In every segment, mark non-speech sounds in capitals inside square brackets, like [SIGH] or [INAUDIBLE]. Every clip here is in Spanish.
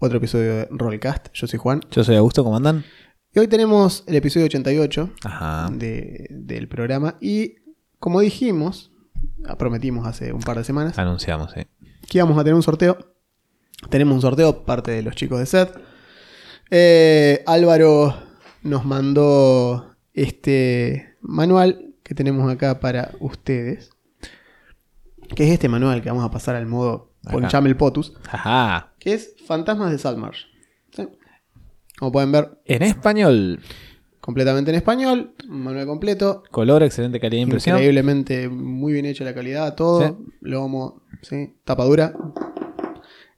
otro episodio de Rollcast. Yo soy Juan. Yo soy Augusto, ¿cómo andan? Y hoy tenemos el episodio 88 Ajá. de- del programa. Y como dijimos, ah, prometimos hace un par de semanas, Anunciamos, sí. que íbamos a tener un sorteo. Tenemos un sorteo, parte de los chicos de SET. Eh, Álvaro nos mandó este manual que tenemos acá para ustedes. Que es este manual que vamos a pasar al modo. Ponchame el Potus. Ajá. Que es Fantasmas de Saltmarsh. ¿Sí? Como pueden ver, En español, completamente en español. Manual completo. color, excelente calidad de impresión. Increíblemente muy bien hecha la calidad, todo. Sí. Lomo, ¿sí? Tapadura.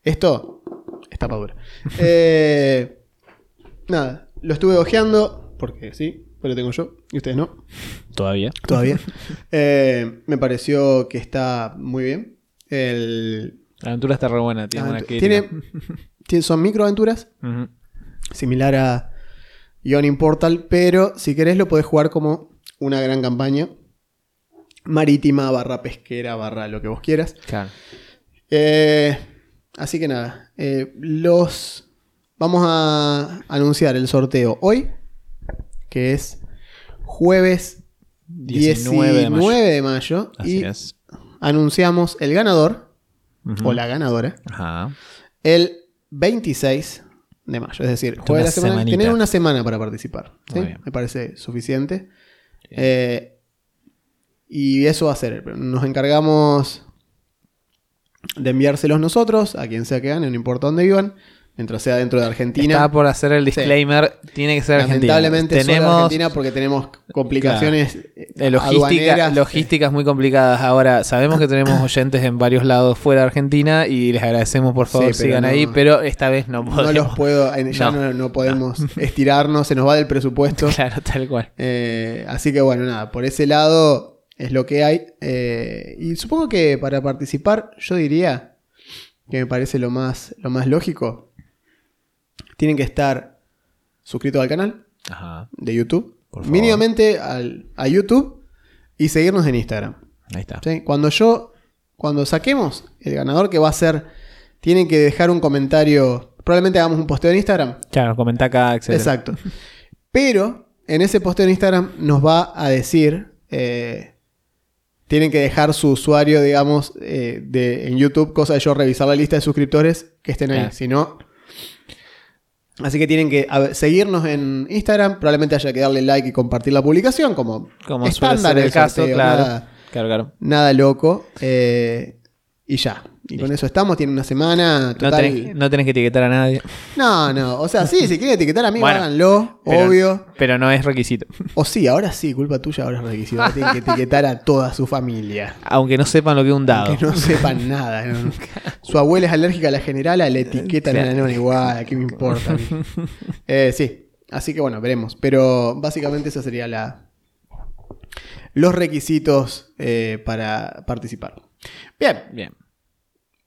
Esto es tapadura. [LAUGHS] Eh, nada, lo estuve ojeando, porque sí, pero lo tengo yo, y ustedes no, Todavía. todavía. [LAUGHS] Eh, me pareció que está muy bien. El, La aventura está re buena, tiene crítica. tiene, tiene- son microaventuras, Ujú. similar a Yawning Portal, pero si querés lo podés jugar como una gran campaña marítima, barra pesquera, barra lo que vos quieras. Claro. Eh, así que nada, eh, los vamos a anunciar el sorteo hoy, que es jueves 19 de mayo, Así y es. anunciamos el ganador O la ganadora Ajá. el 26 de mayo. Es decir, jueves de la semana. semanita. Tener una semana para participar. Me parece suficiente. Eh, y eso va a ser. Nos encargamos de enviárselos nosotros, a quien sea que gane, no importa dónde vivan, mientras sea dentro de Argentina. Estaba por hacer el disclaimer, tiene que ser argentina. Lamentablemente solo Tenemos Argentina porque tenemos complicaciones logística, logísticas muy complicadas. Ahora, sabemos que tenemos oyentes en varios lados fuera de Argentina y les agradecemos, por favor, Sí, sigan no- ahí, pero esta vez no No podemos. los puedo, ya No. no, no podemos estirarnos, se nos va del presupuesto. [LAUGHS] Claro, tal cual. Eh, así que bueno, nada, por ese lado es lo que hay. Eh, y supongo que para participar, yo diría que me parece lo más, lo más lógico. Tienen que estar suscritos al canal Ajá. de YouTube. Mínimamente al- a YouTube y seguirnos en Instagram. Ahí está. ¿sí? Cuando yo, cuando saquemos el ganador que va a ser, tienen que dejar un comentario. Probablemente hagamos un posteo en Instagram. Claro, comenta acá, etc. Exacto. Pero en ese posteo en Instagram nos va a decir. eh, tienen que dejar su usuario, digamos, eh, de, en YouTube, cosa de yo revisar la lista de suscriptores que estén ahí. Claro. Si no. Así que tienen que seguirnos en Instagram. Probablemente haya que darle like y compartir la publicación, como, Como suele ser del el caso, sorteo, claro. Nada, Claro, claro. nada loco. eh, y ya. Y con eso estamos. Tiene una semana. No Total, tenés, no tenés que etiquetar a nadie. no, no. O sea, sí, si quieren etiquetar a mí, Bueno, háganlo. pero- obvio. Pero no es requisito. O sí, ahora sí, culpa tuya, ahora es requisito. Ahora Tienen que [LAUGHS] etiquetar a toda su familia. Aunque no sepan lo que es un dado. Que no sepan nada. ¿no? [LAUGHS] Su abuela es alérgica a la generala, le etiquetan a la nona igual, ¿a qué me importa? [LAUGHS] Eh, sí, así que bueno, veremos. Pero básicamente esa sería la los requisitos eh, para participar. Bien, Bien,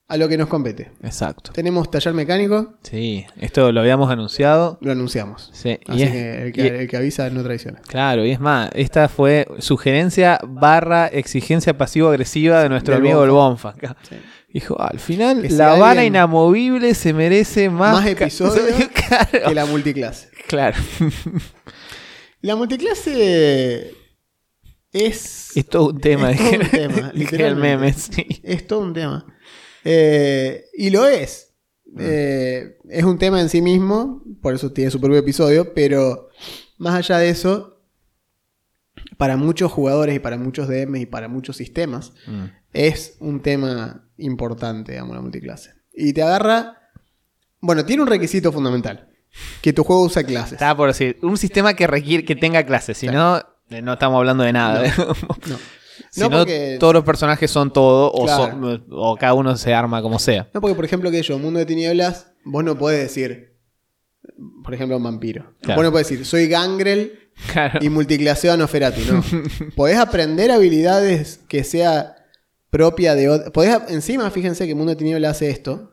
a lo que nos compete. exacto. Tenemos taller mecánico, Sí, esto lo habíamos anunciado. lo anunciamos. Sí, y Así es- que, el y- que el que avisa no traiciona. Claro, y es más, esta fue sugerencia barra exigencia pasivo-agresiva de nuestro Del amigo el Bonfa. Sí. Dijo, al final, Que la Habana inamovible se merece más, Más [LAUGHS] episodios claro. Que la multiclase. claro. La multiclase es. Es todo un tema. Es todo un tema, [LAUGHS] el literalmente. meme, sí. Es todo un tema. Eh, y lo es. Eh, es un tema en sí mismo, por eso tiene su propio episodio, pero más allá de eso, para muchos jugadores y para muchos DMs y para muchos sistemas, Mm. es un tema importante, digamos, la multiclase. Y te agarra. Bueno, tiene un requisito fundamental: que tu juego use clases. Estaba por decir, un sistema que requiere que tenga clases, si no, eh, no estamos hablando de nada. No. Si No, no, porque- todos los personajes son todo, o, Claro. son- o cada uno se arma como sea. No, porque por ejemplo que yo, Mundo de Tinieblas, vos no podés decir, por ejemplo, un vampiro. Claro. Vos no podés decir, soy Gangrel Claro. y multiclaseo Noferatu, no. [LAUGHS] podés aprender habilidades que sea propia de podés a- Encima, fíjense que Mundo de Tiniebla hace esto.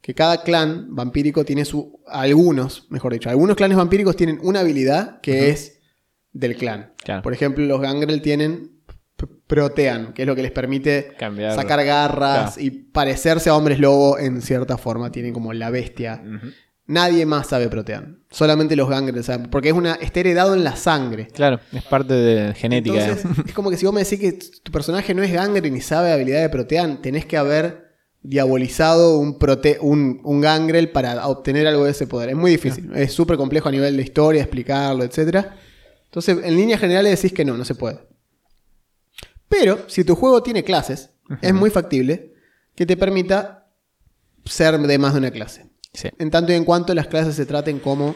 Que cada clan vampírico tiene su. Algunos, mejor dicho, algunos clanes vampíricos tienen una habilidad que es del clan. Claro. Por ejemplo, los Gangrel tienen Protean, que es lo que les permite Cambiar. sacar garras Claro. y parecerse a hombres lobo en cierta forma. Tienen como la bestia. Nadie más sabe Protean. Solamente los Gangrel saben. Porque es una, está heredado en la sangre. Claro, es parte de genética. Entonces, es como que si vos me decís que tu personaje no es Gangrel ni sabe habilidad de Protean, tenés que haber diabolizado un, prote un, un Gangrel para obtener algo de ese poder. Es muy difícil. Es súper complejo a nivel de historia, explicarlo, etc. Entonces, en líneas generales decís que no, no se puede. Pero, si tu juego tiene clases, es muy factible que te permita ser de más de una clase. Sí. En tanto y en cuanto las clases se traten como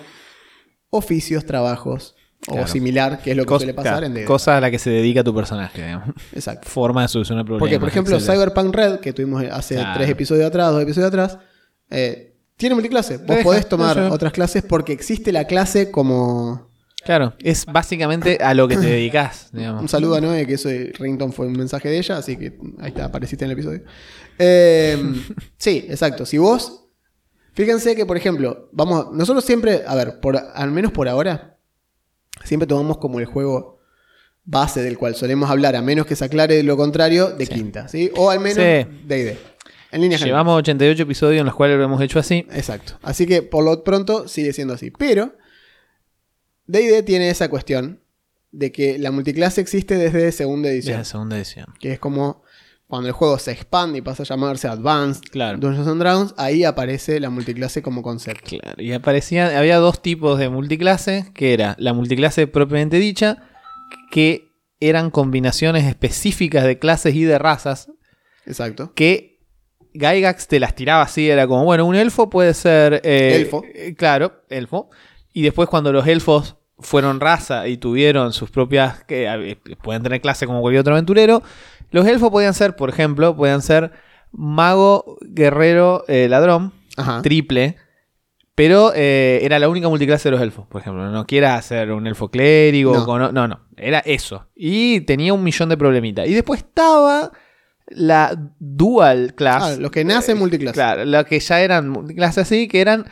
oficios, trabajos o similar, que es lo que Cos- suele pasar claro, en D&D. Cosa a la que se dedica tu personaje, digamos. Exacto. Forma de solucionar problemas. Porque, por ejemplo, etcétera. Cyberpunk Red, que tuvimos hace Claro. tres episodios atrás, dos episodios atrás, eh, tiene multiclase. Vos podés tomar no, yo- otras clases porque existe la clase como... Claro, es básicamente a lo que te dedicas, [LAUGHS] digamos. Un saludo a Noé, que eso de Rington fue un mensaje de ella, así que ahí está, apareciste en el episodio. Eh, [LAUGHS] sí, exacto. Si vos... Fíjense que, por ejemplo, vamos, nosotros siempre, a ver, por, al menos por ahora, siempre tomamos como el juego base del cual solemos hablar, a menos que se aclare lo contrario, de quinta, ¿sí? O al menos Sí. de ID. En línea general. Llevamos 88 episodios en los cuales lo hemos hecho así. Exacto. Así que por lo pronto sigue siendo así. Pero D&D tiene esa cuestión de que la multiclase existe desde segunda edición. la segunda edición. Que es como cuando el juego se expande y pasa a llamarse Advanced Claro. Dungeons and Dragons, ahí aparece la multiclase como concepto. Claro, y aparecían, había dos tipos de multiclase, que era la multiclase propiamente dicha, que eran combinaciones específicas de clases y de razas, Exacto. que Gygax te las tiraba así, era como, bueno, un elfo puede ser... eh, Elfo. eh, claro, elfo. Y después cuando los elfos fueron raza y tuvieron sus propias... que eh, pueden tener clase como cualquier otro aventurero, los elfos podían ser, por ejemplo, podían ser mago, guerrero, eh, ladrón, Ajá. triple. Pero eh, era la única multiclase de los elfos, por ejemplo. No quieras hacer un elfo clérigo. No. con- no, no. Era eso. Y tenía un millón de problemitas. Y después estaba la dual class. Ah, los que nacen multiclase. Claro, la que ya eran multiclase así, que eran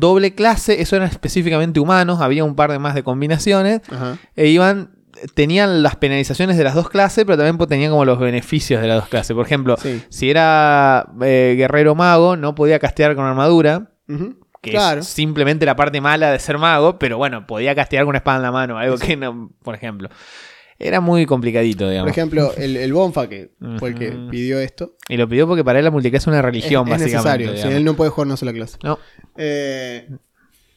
doble clase. Eso eran específicamente humanos. Había un par de más de combinaciones. Ajá. E iban. Tenían las penalizaciones de las dos clases, pero también pues, tenían como los beneficios de las dos clases. Por ejemplo, Sí. si era eh, guerrero mago, no podía castear con armadura. Que Claro. es simplemente la parte mala de ser mago, pero bueno, podía castear con una espada en la mano, algo que no, por ejemplo. Era muy complicadito, Por digamos. ejemplo, el, el Bonfa, que fue el que pidió esto, Y lo pidió porque para él la multiclase es una religión, es, es básicamente. necesario. Si él no puede jugar una sola clase. No. Eh,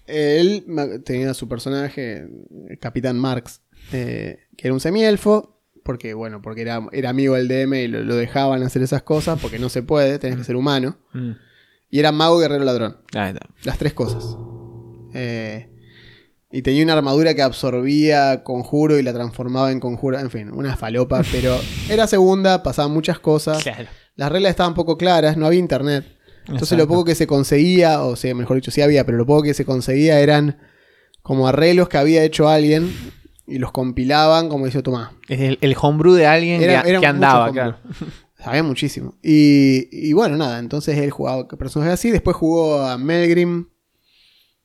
él tenía su personaje, el Capitán Marx, eh, que era un semielfo, porque bueno, porque era, era amigo del DM y lo, lo dejaban hacer esas cosas, porque no se puede, tenés que ser humano. Mm. Y era mago, guerrero, ladrón. Ahí está. Las tres cosas. Eh, y tenía una armadura que absorbía conjuro y la transformaba en conjuro. En fin, una falopa, [LAUGHS] pero era segunda, pasaban muchas cosas. Claro. Las reglas estaban poco claras, no había internet. Entonces Exacto. lo poco que se conseguía, o sea, mejor dicho, sí había, pero lo poco que se conseguía eran como arreglos que había hecho alguien y los compilaban como dice Tomás. Es el, el homebrew de alguien Era- que, andaba, claro. [LAUGHS] Sabía muchísimo. Y, y bueno, nada, entonces él jugaba personajes así. Después jugó a Melgrim.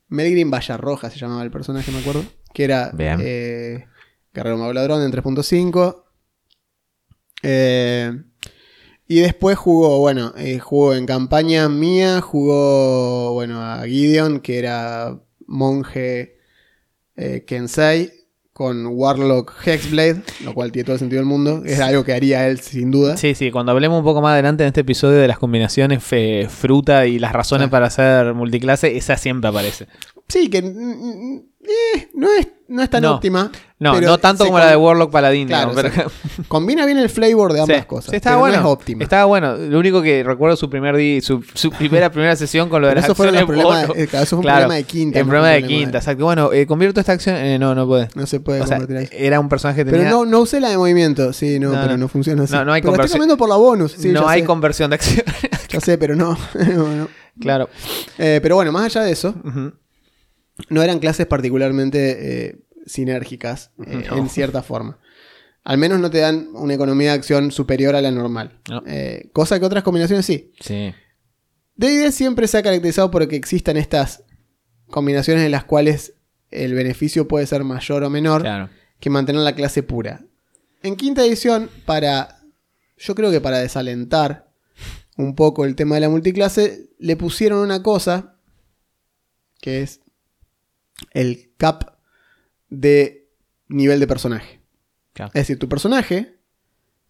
Melgrim Vallarroja se llamaba el personaje, me acuerdo. Que era eh, Guerrero Mago Ladrón en 3.5. Eh, y después jugó, bueno, eh, jugó en campaña mía, jugó, bueno, a Gideon, que era monje eh, Kensei, con Warlock Hexblade, lo cual tiene todo el sentido del mundo. Es algo que haría él sin duda. Sí, sí, cuando hablemos un poco más adelante en este episodio de las combinaciones fe- fruta y las razones Sí. para hacer multiclase, esa siempre aparece. Sí, que eh, no, es, no es tan No. óptima. No, pero no tanto como la de Warlock Paladín, Claro, digamos, pero- Combina bien el flavor de ambas Sí, cosas. sí, estaba pero bueno. No es óptima. Estaba bueno. Lo único que recuerdo su primer di- su, su primera primera sesión con lo de las eso, acciones bono. eh, claro, eso fue un Claro, problema de quinta. El problema fue de problema quinta, exacto. Bueno, eh, convierto esta acción. eh, no, no puede. No se puede O sea, convertir ahí. era un personaje que Pero no, no usé la de movimiento. Sí, no, pero no. funciona así. No, no hay pero estoy conversión. cambiando por la bonus. Sí, no hay sé, conversión de acción. Ya sé, pero no. [LAUGHS] Claro. Pero bueno, más allá de eso. No eran clases particularmente eh, sinérgicas [LAUGHS] eh, No. en cierta forma. Al menos no te dan una economía de acción superior a la normal. No. Eh, cosa que otras combinaciones sí. Sí. D&D siempre se ha caracterizado por que existan estas combinaciones en las cuales el beneficio puede ser mayor o menor Claro. que mantener la clase pura. En quinta edición, para. Yo creo que para desalentar un poco el tema de la multiclase, le pusieron una cosa que es el cap de nivel de personaje. Claro. Es decir, tu personaje,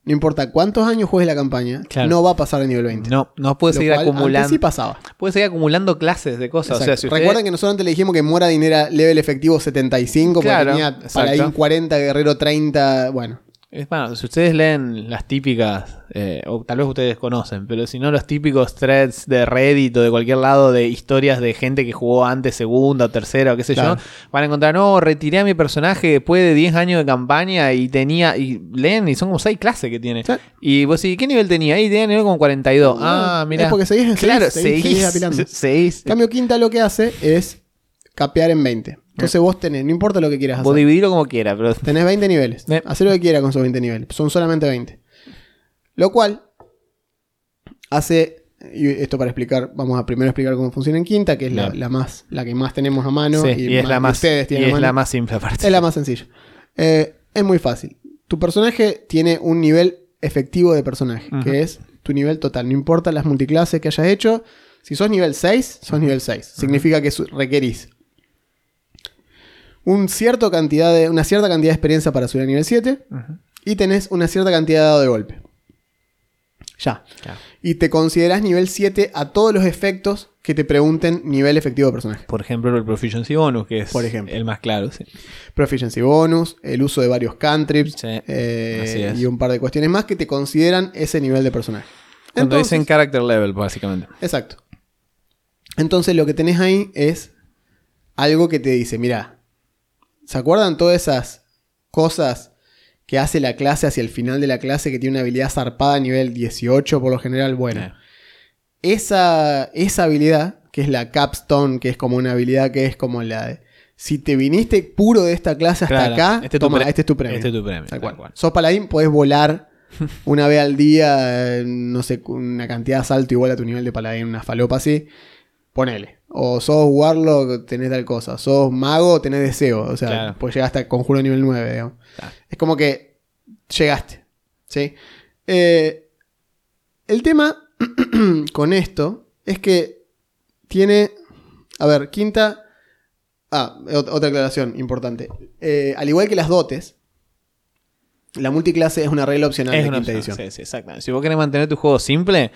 no importa cuántos años juegues la campaña, Claro. no va a pasar de nivel 20. No, no puede Lo seguir cual acumulando. sí pasaba. puede seguir acumulando clases de cosas. O sea, usted- Recuerden que nosotros antes le dijimos que Moradin era level efectivo 75, porque Claro, tenía exacto. Paladín 40, Guerrero 30, bueno. Es bueno, si ustedes leen las típicas, eh, o tal vez ustedes conocen, pero si no los típicos threads de Reddit o de cualquier lado de historias de gente que jugó antes segunda o tercera o qué sé Claro. yo, van a encontrar, no, retiré a mi personaje después de 10 años de campaña y tenía, y leen y son como 6 clases que tiene. Sí. Y vos decís, ¿qué nivel tenía? Y tenía nivel como 42. ah, mira. Es porque seguís, seguís- Claro, seguís- seguís [LAUGHS] seguís. En cambio, Quinta lo que hace es capear en 20. Entonces vos tenés, no importa lo que quieras Vos hacer. dividirlo como quieras, pero [LAUGHS] Tenés 20 niveles. Eh. Hacé lo que quieras con esos 20 niveles. Son solamente 20. Lo cual hace, y esto para explicar, vamos a primero explicar cómo funciona en Quinta, que es la, más, la que más tenemos a mano. Sí, y, es la más, ustedes y tienen a es la más simple aparte. Es la más sencilla. Eh, es muy fácil. Tu personaje tiene un nivel efectivo de personaje, que es tu nivel total. No importa las multiclases que hayas hecho. Si sos nivel 6, sos nivel 6. Significa que requerís un cierto cantidad de, una cierta cantidad de experiencia para subir a nivel 7 Ujú. y tenés una cierta cantidad de dado de golpe. Ya. Claro. Y te considerás nivel 7 a todos los efectos que te pregunten nivel efectivo de personaje. Por ejemplo, el Proficiency Bonus, que es Por ejemplo. el más claro. Sí. Proficiency bonus, el uso de varios cantrips Sí, eh, y un par de cuestiones más que te consideran ese nivel de personaje. Cuando Entonces- dicen character level, básicamente. Exacto. Entonces lo que tenés ahí es algo que te dice, mira, ¿se acuerdan todas esas cosas que hace la clase hacia el final de la clase que tiene una habilidad zarpada a nivel 18 por lo general? Bueno, Eh, esa, esa habilidad, que es la capstone, que es como una habilidad que es como la de... Si te viniste puro de esta clase hasta Claro, acá, este es tu toma, este es tu premio. este es tu premio, Tal tal cual. cual. Sos paladín, podés volar una vez al día, eh, no sé, una cantidad de salto igual a tu nivel de paladín, una falopa así. Ponele. O sos warlock, tenés tal cosa. Sos mago, tenés deseo. O sea, Claro. pues llegaste a conjuro nivel 9, digamos. Claro. Es como que llegaste. ¿Sí? Eh, el tema [CLEARS THROAT] con esto es que tiene. A ver, quinta. Ah, ot- otra aclaración importante. Eh, al igual que las dotes, la multiclase es una regla opcional es de una quinta opción. edición. Sí, sí, exactamente. Si vos querés mantener tu juego simple.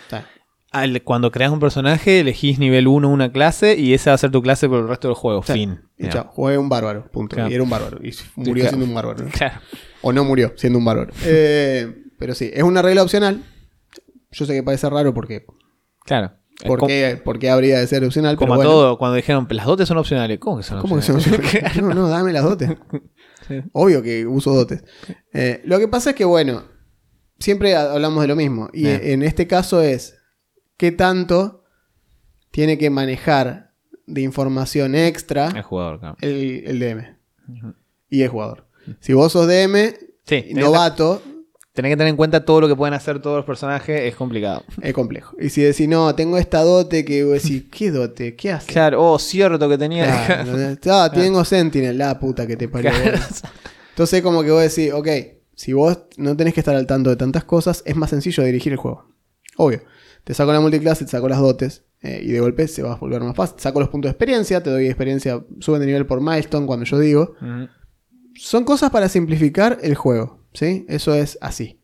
Al- cuando creas un personaje, elegís nivel 1 una clase y esa va a ser tu clase por el resto del juego. Sí. Fin. Y chao, jugué un bárbaro, punto. Claro. Y era un bárbaro. Y murió claro. siendo un bárbaro. ¿no? Claro. O no murió siendo un bárbaro. [LAUGHS] Eh, pero sí, es una regla opcional. Yo sé que parece raro porque. Claro. ¿Por, qué, por qué habría de ser opcional? como pero a bueno. todo, cuando dijeron, las dotes son opcionales. ¿Cómo que son ¿Cómo que son opcionales? opcionales? [LAUGHS] No, no, dame las dotes. [LAUGHS] Sí. Obvio que uso dotes. Eh, lo que pasa es que, bueno, siempre ha- hablamos de lo mismo. Y en este caso es qué tanto tiene que manejar de información extra El jugador, claro. el, el DM y el jugador. Si vos sos DM, Sí, novato, tenés que tener en cuenta todo lo que pueden hacer todos los personajes, es complicado. es complejo. Y si decís, no, tengo esta dote que vos decís, [LAUGHS] ¿qué dote? ¿Qué hace? Claro, oh, cierto que tenía. Claro. [LAUGHS] Ah, tengo Sentinel, la puta que te parió. Entonces, como que vos decís, ok, si vos no tenés que estar al tanto de tantas cosas, es más sencillo dirigir el juego. Obvio. Te saco la multiclase, te saco las dotes, eh, y de golpe se va a volver más fácil. Saco los puntos de experiencia, te doy experiencia, suben de nivel por milestone cuando yo digo. Son cosas para simplificar el juego, ¿sí? Eso es así.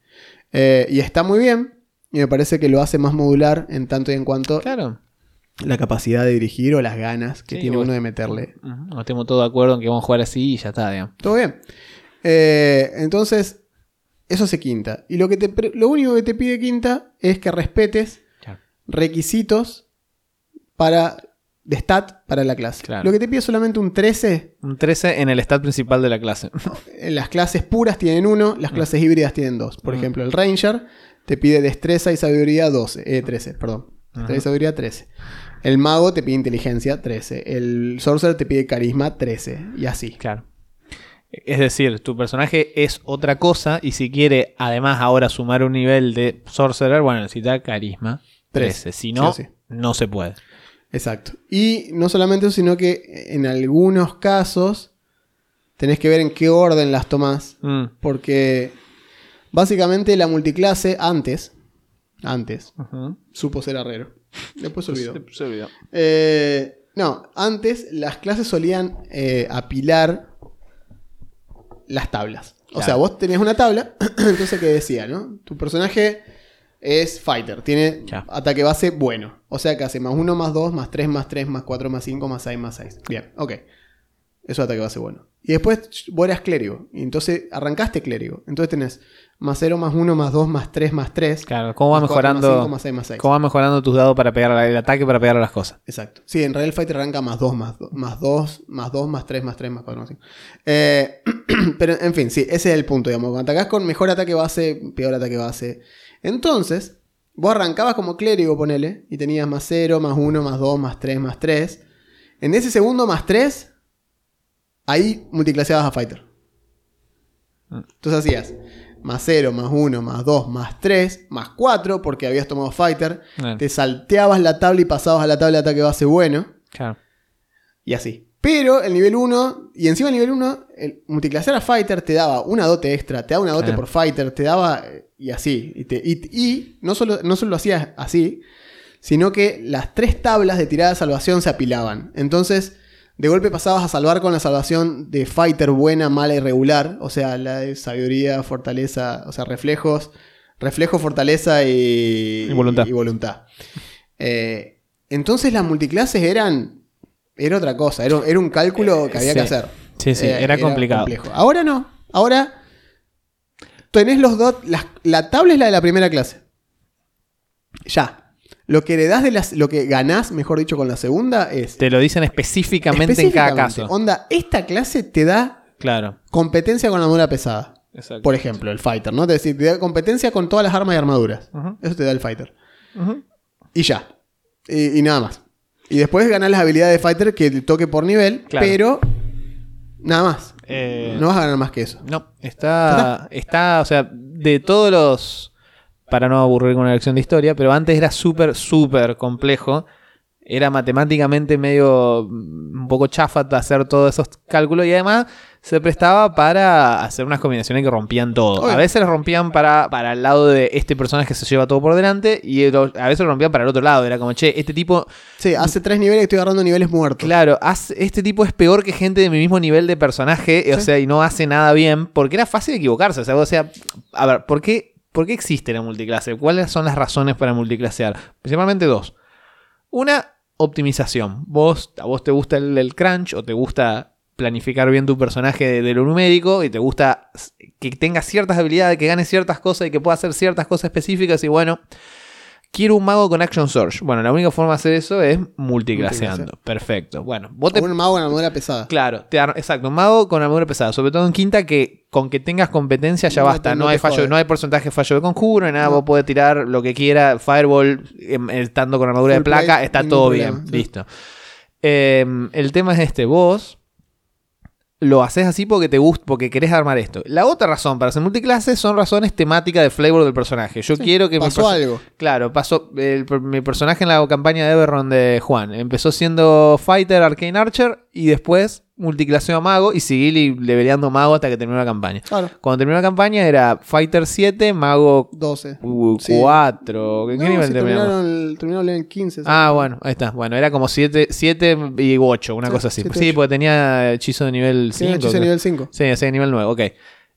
Eh, y está muy bien, y me parece que lo hace más modular en tanto y en cuanto Claro. la capacidad de dirigir o las ganas que Sí, tiene vos- uno de meterle Ujú. No estemos todos de acuerdo en que vamos a jugar así y ya está, digamos. Todo bien. Eh, entonces, eso se quinta. Y lo, que te, lo único que te pide quinta es que respetes. Requisitos para, de stat para la clase. Claro. Lo que te pide solamente un 13. Un 13 en el stat principal de la clase. [LAUGHS] Las clases puras tienen uno, las clases híbridas tienen dos. Por Mm. ejemplo, el Ranger te pide destreza y sabiduría 12, eh, 13, perdón. Estrella y sabiduría 13. El mago te pide inteligencia 13. El sorcerer te pide carisma 13. Y así. Claro. Es decir, tu personaje es otra cosa y si quiere además ahora sumar un nivel de sorcerer, bueno, necesita carisma 13. Trece. Si no, Sí o sí. no se puede. Exacto. Y no solamente eso, sino que en algunos casos tenés que ver en qué orden las tomás. Mm. Porque básicamente la multiclase antes, antes, supo ser arrero. Después se olvidó. Se- olvidó. Eh, no, antes las clases solían eh, apilar las tablas. O sea, vos tenías una tabla, [CLEARS THROAT] entonces ¿qué decía, no? Tu personaje es fighter, tiene Ya. ataque base bueno. O sea que hace más 1, más 2, más 3, más 3, más 4, más 5, más 6, más 6. Bien, ok. Eso es ataque base bueno. Y después vos eras clérigo. Y entonces arrancaste clérigo. Entonces tenés más 0, más 1, más 2, más 3, más 3. Claro, ¿cómo va más mejorando? Más 5, más 6, más 6. ¿Cómo va mejorando tus dados para pegar el ataque para pegar a las cosas? Exacto. Sí, en el fighter arranca más 2, más 2, más 2, más 2, más 3, más 3, más 4, más 5. Eh, [CLEARS THROAT] pero en fin, sí, ese es el punto, digamos. Cuando atacás con mejor ataque base, peor ataque base. Entonces, vos arrancabas como clérigo, ponele, y tenías más 0, más 1, más 2, más 3, más 3. En ese segundo más 3, ahí multiclaseabas a fighter. Entonces hacías más 0, más 1, más 2, más 3, más 4, porque habías tomado fighter. Bueno, Te salteabas la tabla y pasabas a la tabla de ataque base bueno. claro. Y así. Pero el nivel 1, y encima el nivel 1, el multiclasear a Fighter te daba una dote extra, te daba una dote Claro. por Fighter, te daba. eh, Y así. Y, te- y- y no, solo, no solo lo hacías así, sino que las tres tablas de tirada de salvación se apilaban. Entonces, de golpe pasabas a salvar con la salvación de Fighter buena, mala y regular. O sea, la de sabiduría, fortaleza, o sea, reflejos. Reflejo, fortaleza y, Y voluntad. y voluntad. Eh, entonces las multiclases eran. Era otra cosa, era, era un cálculo que había Sí. que hacer. Sí, sí, Eh, era complicado. complejo. Ahora no. Ahora tenés los dos. La, la tabla es la de la primera clase. Ya. Lo que heredás de las. Lo que ganás, mejor dicho, con la segunda es. Te lo dicen específicamente, en cada caso. Onda, esta clase te da Claro. competencia con la armadura pesada. Exacto. Por ejemplo, el fighter, ¿no? Es decir, te da competencia con todas las armas y armaduras. Eso te da el fighter. Y ya. Y, y nada más. Y después ganás las habilidades de fighter que toque por nivel, Claro. pero nada más. Eh, No vas a ganar más que eso. No, está, está, o sea, de todos los, para no aburrir con una lección de historia, pero antes era súper, súper complejo. Era matemáticamente medio mm, un poco chafa hacer todos esos cálculos y además se prestaba para hacer unas combinaciones que rompían todo. A veces las rompían para, para el lado de este personaje que se lleva todo por delante y a veces lo rompían para el otro lado. Era como, che, este tipo Sí, hace tres niveles que estoy agarrando niveles muertos. Claro, haz- este tipo es peor que gente de mi mismo nivel de personaje, o sea, y no hace nada bien, porque era fácil equivocarse. O sea, o sea, a ver, ¿por qué, ¿por qué existe la multiclase? ¿Cuáles son las razones para multiclasear? Principalmente dos. Una, optimización. Vos, a vos te gusta el, el crunch o te gusta planificar bien tu personaje de, de lo numérico y te gusta que tenga ciertas habilidades, que gane ciertas cosas y que pueda hacer ciertas cosas específicas y bueno, quiero un mago con Action Surge. Bueno, la única forma de hacer eso es multiclaseando. Perfecto. Bueno, vos te un mago en armadura pesada. Claro, te ar- exacto, un mago con armadura pesada, sobre todo en quinta que con que tengas competencia ya No basta, no, hay fallo, no hay porcentaje de fallo de conjuro, nada, No. vos podés tirar lo que quiera, fireball, em, estando con armadura de placa, está todo bien, sí. listo. Em, el tema es este, vos lo haces así porque te gusta, porque querés armar esto. La otra razón para hacer multiclases son razones temáticas de flavor del personaje. Yo quiero que Pasó algo. Claro, pasó. el- mi personaje en la campaña de Everron de Juan empezó siendo Fighter, Arcane Archer y después multiclaseó a Mago y seguí leveleando Mago hasta que terminó la campaña. Claro. Cuando terminó la campaña era Fighter 7, Mago 12. uh, Sí. 4. ¿Qué No, nivel si terminaron, el- terminaron en 15. Ah, bueno, ahí está. Bueno, era como 7 siete y 8, una Sí, cosa así. siete, sí, ocho. porque tenía hechizo de nivel Sí, 5. hechizo nivel 5. Sí, ese nivel 9, ok.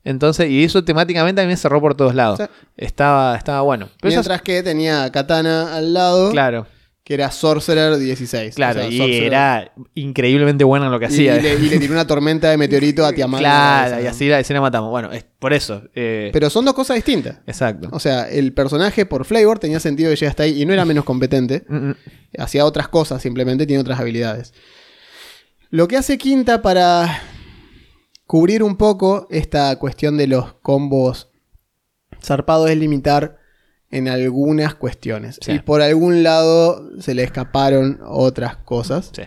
Entonces, y eso temáticamente a mí me cerró por todos lados. Sí. Estaba, estaba bueno. Pero Mientras que tenía Katana al lado, claro. Que era Sorcerer 16. Claro, O sea, y Sorcerer- era increíblemente buena en lo que y, hacía. y le, y le tiró una [LAUGHS] tormenta de meteorito a Tiamat. claro, y así la, la matamos. Bueno, es por eso. eh, Pero son dos cosas distintas. exacto. O sea, el personaje por flavor tenía sentido que llega hasta ahí y no era menos competente. [LAUGHS] Mm, mm. Hacía otras cosas, simplemente tiene otras habilidades. Lo que hace Quinta para cubrir un poco esta cuestión de los combos zarpados es limitar en algunas cuestiones. Sí. Y por algún lado se le escaparon otras cosas. Sí.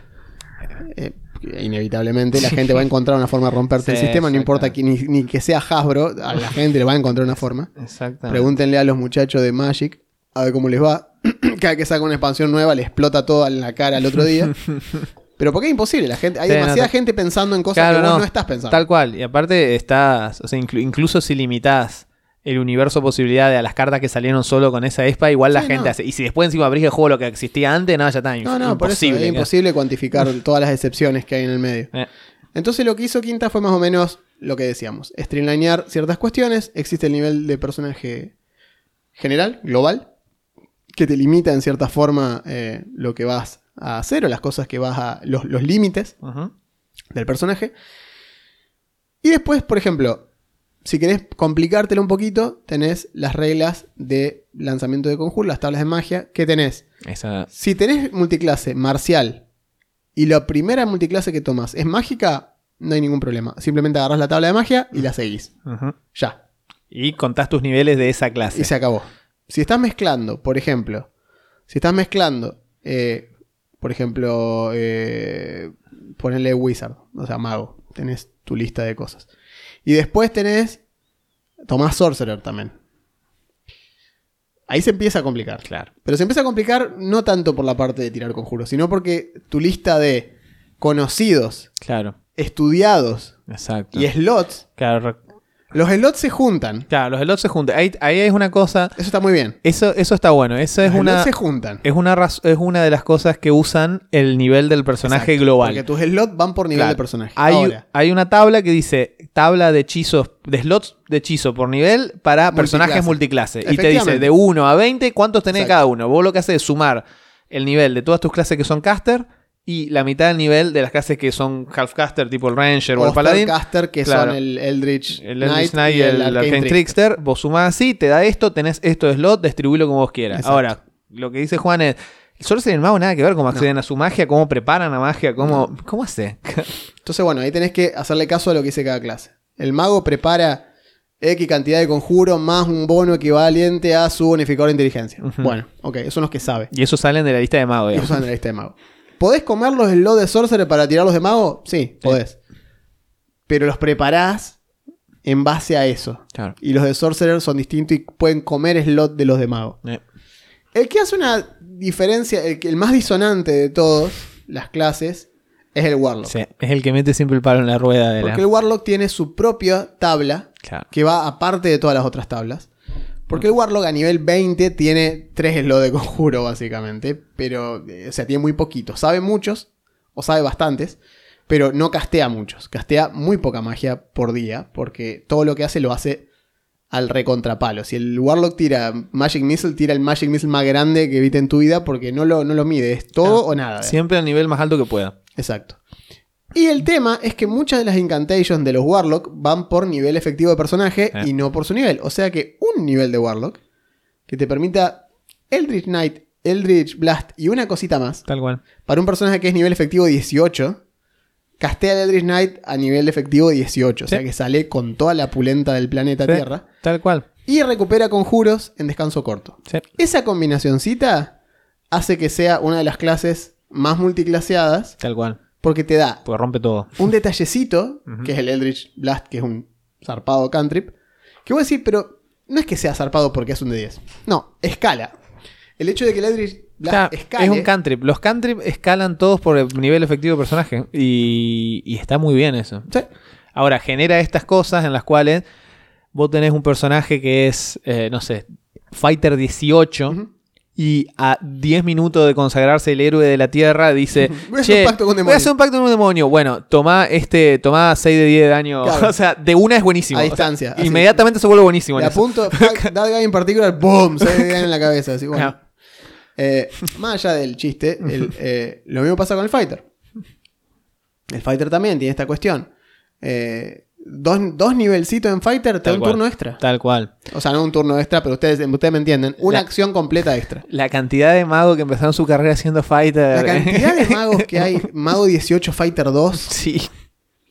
Eh, inevitablemente la gente va a encontrar una forma de romperte el Sí, sistema, no importa que, ni, ni que sea Hasbro, a la [LAUGHS] gente le va a encontrar una forma. Exactamente. Pregúntenle a los muchachos de Magic a ver cómo les va. [CLEARS THROAT] Cada que saca una expansión nueva le explota todo en la cara el otro día. [LAUGHS] Pero porque es imposible, la gente, hay Sí, demasiada gente pensando en cosas Claro, que vos no. no, estás pensando. Tal cual. Y aparte estás, o sea, inclu- incluso si limitás el universo de posibilidades a las cartas que salieron solo con esa ESPA, igual la gente no. hace. Y si después encima abrís el juego lo que existía antes, no, ya está. no, no, por eso imposible. es imposible cuantificar todas las excepciones que hay en el medio. Eh, Entonces lo que hizo Quinta fue más o menos lo que decíamos, streamlinear ciertas cuestiones, existe el nivel de personaje general, global, que te limita en cierta forma eh, lo que vas a hacer o las cosas que vas a... los, los límites del personaje. Y después, por ejemplo, si querés complicártelo un poquito, tenés las reglas de lanzamiento de conjuro, las tablas de magia, que tenés. Esa, Si tenés multiclase marcial y la primera multiclase que tomas es mágica, no hay ningún problema. Simplemente agarras la tabla de magia y la seguís. Ya. Y contás tus niveles de esa clase. Y se acabó. Si estás mezclando, por ejemplo, si estás mezclando, eh, por ejemplo, eh, ponerle wizard, o sea, mago, tenés tu lista de cosas. Y después tenés, tomás sorcerer también. Ahí se empieza a complicar. Claro. Pero se empieza a complicar no tanto por la parte de tirar conjuros, sino porque tu lista de conocidos, Claro. estudiados Exacto. y slots, Claro, los slots se juntan. claro, los slots se juntan. Ahí, ahí es una cosa. Eso está muy bien. Eso, eso está bueno. Eso es los una. slots se juntan. Es una, es una de las cosas que usan el nivel del personaje Exacto, global. Porque tus slots van por nivel Claro. de personaje. Hay, Ahora, hay una tabla que dice tabla de hechizos, de slots de hechizo por nivel para personajes multiclase. Y te dice de 1 a 20 cuántos tenés Exacto. cada uno. Vos lo que haces es sumar el nivel de todas tus clases que son caster y la mitad del nivel de las clases que son half caster, tipo el Ranger o, el Paladín. Caster, que Claro. son el Eldritch El Eldritch Knight y el, Arcane Trickster. Trickster. Vos sumás así, te da esto, tenés esto de slot, distribuirlo como vos quieras. Exacto. Ahora, lo que dice Juan es. El Sorcerer y el mago nada que ver cómo acceden a su magia, cómo preparan la magia, cómo. ¿Cómo hace? [LAUGHS] Entonces, bueno, ahí tenés que hacerle caso a lo que dice cada clase. El mago prepara X cantidad de conjuro más un bono equivalente a su bonificador de inteligencia. Bueno, ok, esos son los que sabe. y eso salen de la lista de mago, Y digamos. esos son de la lista de mago. ¿Podés comer los slots de Sorcerer para tirarlos de mago? Sí, podés. Pero los preparás en base a eso. Claro. Y los de Sorcerer son distintos y pueden comer slot de los de mago. El que hace una diferencia, el, el más disonante de todos las clases, es el Warlock. sí, es el que mete siempre el palo en la rueda de la. Porque el Warlock tiene su propia tabla, Claro. que va aparte de todas las otras tablas. Porque el Warlock a nivel 20 tiene 3 slots de conjuro, básicamente. Pero, eh, o sea, tiene muy poquito. Sabe muchos, o sabe bastantes, pero no castea muchos. Castea muy poca magia por día, porque todo lo que hace lo hace al recontrapalo. Si el Warlock tira Magic Missile, tira el Magic Missile más grande que viste en tu vida, porque no lo, no lo mide. Es todo o nada. Siempre al nivel más alto que pueda. Exacto. Y el tema es que muchas de las incantations de los Warlock van por nivel efectivo de personaje Eh. y no por su nivel. O sea que un nivel de Warlock que te permita Eldritch Knight, Eldritch Blast y una cosita más, Tal cual. para un personaje que es nivel efectivo 18, castea el Eldritch Knight a nivel efectivo 18. O sea Sí. que sale con toda la pulenta del planeta Sí, Tierra. Tal cual. Y recupera conjuros en descanso corto. Sí. Esa combinacioncita hace que sea una de las clases más multiclaseadas Tal cual. Porque te da Pues rompe todo. un detallecito, que es el Eldritch Blast, que es un zarpado cantrip, que voy a decir, pero no es que sea zarpado porque es un de 10. No, escala. El hecho de que el Eldritch Blast escale, es un cantrip. Los cantrip escalan todos por el nivel efectivo de personaje. Y, y está muy bien eso. Sí, Ahora, genera estas cosas en las cuales vos tenés un personaje que es, eh, no sé, Fighter 18. Ujú. Y a 10 minutos de consagrarse el héroe de la tierra dice: [LAUGHS] Voy a hacer "Che, un pacto con un Voy a demonio". hacer un pacto con un demonio. Bueno, toma este, toma 6 de 10 de daño. [LAUGHS] Claro. O sea, de una es buenísimo. A O sea, distancia, inmediatamente se vuelve buenísimo. en le apunto, [LAUGHS] that guy en particular, ¡boom! Se ve en la cabeza. Así, bueno. Ajá. Eh, más allá del chiste, el, eh, lo mismo pasa con el Fighter. El Fighter también tiene esta cuestión. Eh, dos, dos nivelcitos en Fighter te da un cual. turno extra. Tal cual. O sea, no un turno extra, pero ustedes, ustedes me entienden. Una La- acción completa extra. La cantidad de magos que empezaron su carrera siendo fighter. La cantidad de [LAUGHS] magos que hay, Mago 18 Fighter 2. sí.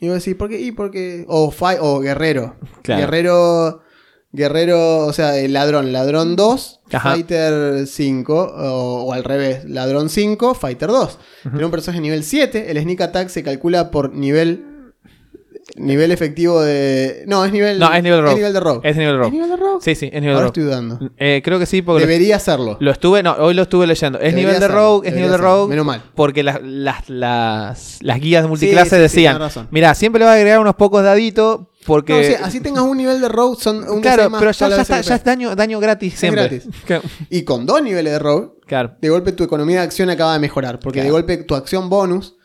Y voy a decir, ¿por qué? Y porque. O, fi- o Guerrero. Claro. Guerrero Guerrero, o sea, el ladrón, ladrón 2, Ajá. Fighter 5, o, o al revés, ladrón 5, Fighter 2. Tiene un personaje nivel 7, el Sneak Attack se calcula por nivel nivel efectivo de... No, es nivel... No, es nivel rogue. Es nivel de rogue. Es nivel ¿Es rogue. nivel de rogue? Sí, sí, es nivel Ahora rogue. estoy dudando. Eh, creo que sí, porque Debería hacerlo. lo, estuve, no, hoy lo estuve leyendo. Es Debería nivel de hacerlo, rogue, es debería nivel de hacerlo. rogue. Menos mal. Porque las, las, las, las guías de multiclase sí, sí, decían, tenés razón. mira, siempre le vas a agregar unos pocos daditos porque... No, o sea, así tengas un nivel de rogue, son un [LAUGHS] claro, pero ya, está, ya es daño, daño gratis siempre. gratis. [LAUGHS] Claro. Y con dos niveles de Claro. de golpe tu economía de acción acaba de mejorar. Porque de golpe tu acción bonus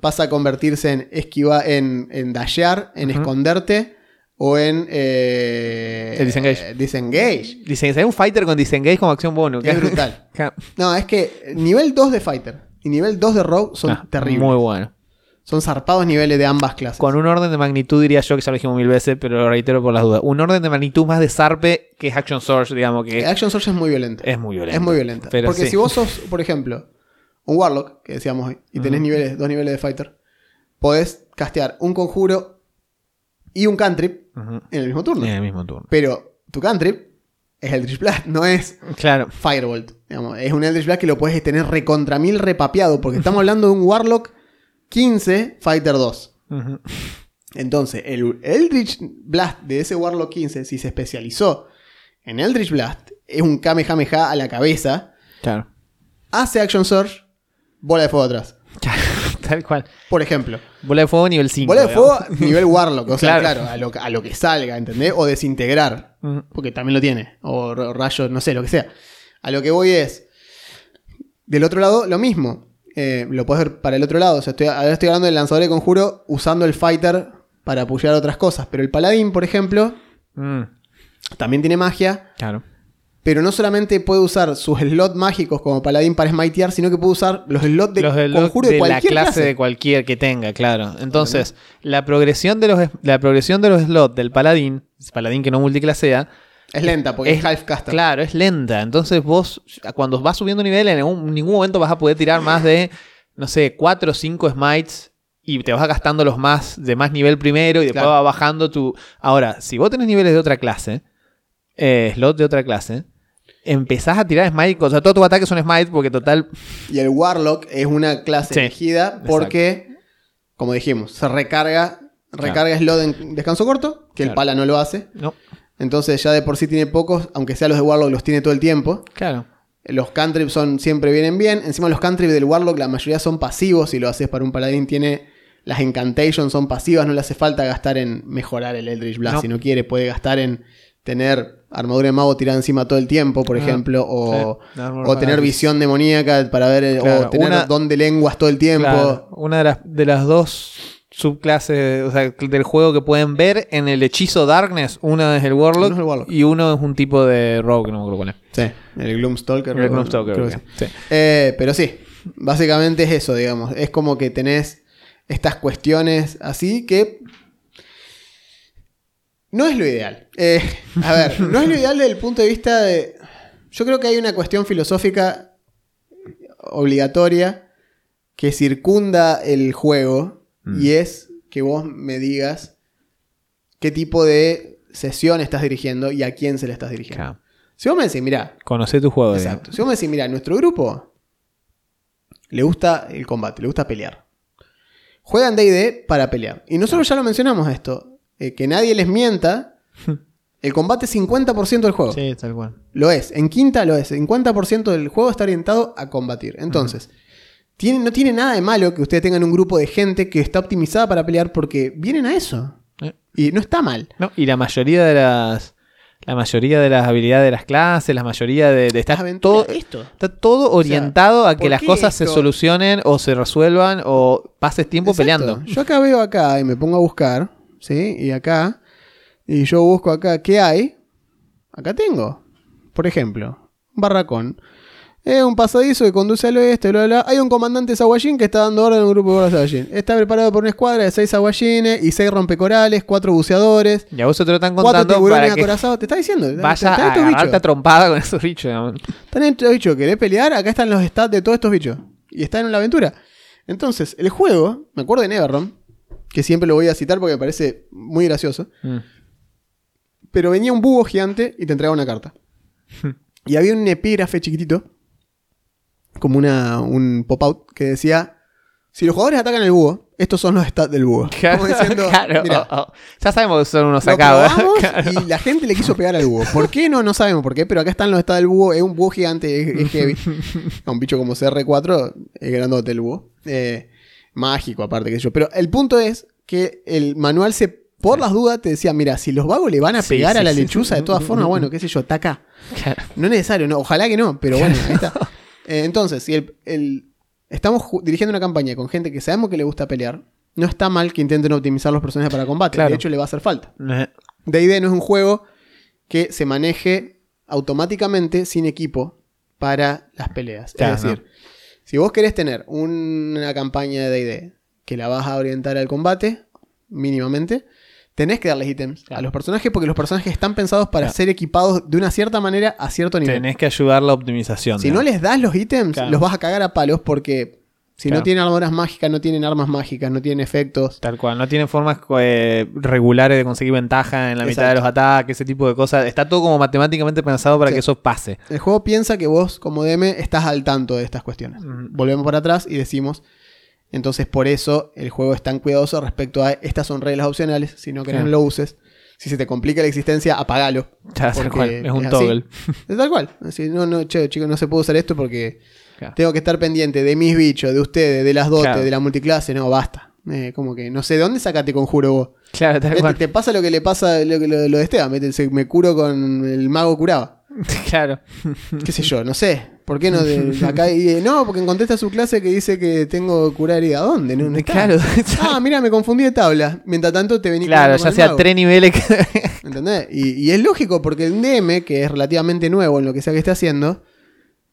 pasa a convertirse en esquivar, en, en dashear, en esconderte o en eh, El disengage. eh, disengage. Dicen, hay un fighter con disengage como acción bonus. Es brutal. [LAUGHS] No, es que nivel 2 de fighter y nivel 2 de rogue son Ah, terribles. Muy bueno. Son zarpados niveles de ambas clases. Con un orden de magnitud diría yo, que ya lo dijimos mil veces, pero lo reitero por las dudas. Un orden de magnitud más de zarpe que es Action Source, digamos que Action Source es muy violenta. es muy violento. Es muy violenta. Pero Porque sí. si vos sos, por ejemplo, un Warlock, que decíamos hoy, y tenés niveles, dos niveles de fighter, podés castear un conjuro y un cantrip en el mismo turno. En el mismo turno. Pero tu cantrip es Eldritch Blast, no es Claro. Firebolt. digamos. Es un Eldritch Blast que lo puedes tener recontra mil repapeado, porque estamos hablando de un Warlock 15, Fighter 2. Ujú. Entonces, el Eldritch Blast de ese Warlock 15, si se especializó en Eldritch Blast, es un Kamehameha a la cabeza, Claro. hace Action Surge, bola de fuego atrás. [LAUGHS] Tal cual. Por ejemplo, Bola de fuego nivel 5. bola de fuego nivel Warlock, o [LAUGHS] sea, Claro. claro, a, lo, a lo que salga, ¿entendés? O desintegrar, porque también lo tiene, o r- rayos, no sé, lo que sea. A lo que voy es, del otro lado, lo mismo. Eh, lo puedes ver para el otro lado. O sea, estoy, ahora estoy hablando del lanzador de conjuro usando el fighter para apoyar otras cosas. Pero el paladín, por ejemplo, Mm, también tiene magia. Claro. Pero no solamente puede usar sus slots mágicos como paladín para smitear, sino que puede usar los slots de los conjuro de, de la cualquier clase, clase. de cualquier que tenga, claro. Entonces, la progresión de los la progresión de los slots del paladín, paladín que no multiclasea, Es lenta porque es, Es- half caster. claro, es lenta. Entonces, vos cuando vas subiendo nivel en ningún, ningún momento vas a poder tirar más de no sé, 4 o 5 smites y te vas gastando los más de más nivel primero y después Claro. va bajando tu Ahora, si vos tenés niveles de otra clase, eh, slots de otra clase, empezás a tirar smite, o sea, todo tu ataque son smite porque total Y el Warlock es una clase Sí, elegida porque, como dijimos, se recarga, recarga slot en descanso corto, que el Claro. pala no lo hace. no, Entonces ya de por sí tiene pocos, aunque sea los de Warlock los tiene todo el tiempo. claro. Los cantrips son, siempre vienen bien. Encima los cantrips del Warlock la mayoría son pasivos. Si lo haces para un paladín tiene... Las incantations son pasivas, no le hace falta gastar en mejorar el Eldritch Blast. No. Si no quiere, puede gastar en tener armadura de mago tirada encima todo el tiempo, por Ah, ejemplo. O, sí. Armor o tener visión demoníaca para ver... Claro, o tener una- don de lenguas todo el tiempo. Claro, una de las, de las dos subclases o sea, del juego que pueden ver en el hechizo Darkness, una es el Warlock, Uno es el Warlock. y uno es un tipo de Rogue, no me acuerdo cuál es. Sí, el Gloomstalker. El Gloomstalker, creo que. Sí. Eh, pero sí, básicamente es eso, digamos. Es como que tenés estas cuestiones así que no es lo ideal. Eh, a ver, [LAUGHS] no es lo ideal desde el punto de vista de... Yo creo que hay una cuestión filosófica obligatoria que circunda el juego Mm. y es que vos me digas qué tipo de sesión estás dirigiendo y a quién se le estás dirigiendo. Claro. Si vos me decís, mira, Conocé tu juego. Exacto. Si vos me decís, mira, nuestro grupo le gusta el combate, le gusta pelear. Juegan DD para pelear. Y nosotros ya lo mencionamos esto. eh, que nadie les mienta. [LAUGHS] El combate es 50% del juego. Sí, tal cual. Lo es. En quinta lo es. 50% del juego está orientado a combatir. Entonces, tiene- no tiene nada de malo que ustedes tengan un grupo de gente que está optimizada para pelear porque vienen a eso. Eh. Y no está mal. No, y la mayoría de las. La mayoría de las habilidades de las clases, la mayoría de. de está, todo, esto. está todo orientado a que ¿por las cosas se solucionen o se resuelvan o pases tiempo Exacto. peleando. Yo acá veo acá y me pongo a buscar, ¿sí? Y acá, y yo busco acá, ¿qué hay? Acá tengo, por ejemplo, un barracón. Es un pasadizo que conduce al oeste, bla, bla. Hay un comandante Sawajin que está dando orden a un grupo de Sawajin. Está preparado por una escuadra de seis Sawajines y seis rompecorales, cuatro buceadores, Y a vos te lo están cuatro contando tiburones para que acorazados. Te está diciendo. vaya a agarrarte a trompada con esos bichos. digamos. Están estos bichos. ¿Querés pelear? Acá están los stats de todos estos bichos. Y están en la aventura. Entonces, el juego, me acuerdo de Neverrom, que siempre lo voy a citar porque me parece muy gracioso. Mm. pero venía un búho gigante y te entregaba una carta. [LAUGHS] y había un epígrafe chiquitito, como una, un pop-out, que decía: Si los jugadores atacan el búho, estos son los stats del búho. [LAUGHS] Como diciendo, Claro, "Mirá, oh, oh. Ya sabemos que son unos sacados. probamos y la gente le quiso pegar al búho. ¿Por qué? No, no sabemos por qué, pero acá están los stats del búho. Es un búho gigante, es, es heavy. [LAUGHS] un bicho como CR4, es grandote el búho. Eh, mágico, aparte que yo. Pero el punto es que el manual se, por las dudas, te decía, mira, si los vagos le van a Sí, pegar sí, a la sí. lechuza de todas formas, bueno, qué sé yo, taca. Claro. No es necesario, no, ojalá que no, pero bueno, ahí está. [LAUGHS] Eh, entonces, si el, el- estamos dirigiendo una campaña con gente que sabemos que le gusta pelear, no está mal que intenten optimizar los personajes para combate. Claro. De hecho, le va a hacer falta. D&D no es un juego que se maneje automáticamente sin equipo para las peleas. Claro, es decir, si vos querés tener una campaña de D&D que la vas a orientar al combate, mínimamente, tenés que darles ítems a los personajes porque los personajes están pensados para Claro. ser equipados de una cierta manera a cierto nivel. Tenés que ayudar la optimización. Si no les das los ítems, Claro. los vas a cagar a palos porque si no tienen armaduras mágicas, no tienen armas mágicas, no tienen efectos. Tal cual, no tienen formas eh, regulares de conseguir ventaja en la mitad de los ataques, ese tipo de cosas. Está todo como matemáticamente pensado para Sí. que eso pase. El juego piensa que vos, como DM, estás al tanto de estas cuestiones. Volvemos para atrás y decimos. Entonces, por eso el juego es tan cuidadoso respecto a estas son reglas opcionales. Si no querés, no lo uses. Si se te complica la existencia, apagalo. Ya, tal cual, es un es toggle. Es tal cual. Así, no, no, che, chicos, no se puede usar esto porque Claro. tengo que estar pendiente de mis bichos, de ustedes, de las dotes, Claro. de la multiclase. No, basta. Eh, como que no sé de dónde sacaste conjuro vos. Claro, tal Eh, Te, cual. te pasa lo que le pasa lo, lo- lo de Esteban. Me, se- me curo con el mago curaba. [LAUGHS] claro. qué sé yo, no sé. ¿Por qué no? De, de [LAUGHS] acá, y, no, porque encontré esta su clase que dice que tengo que curar herida. ¿Dónde? No, no está. Claro, Ah, mira, me confundí de tabla. Mientras tanto te vení claro, ya el sea tres niveles que... [LAUGHS] ¿Entendés? Y, y es lógico porque un DM, que es relativamente nuevo en lo que sea que esté haciendo,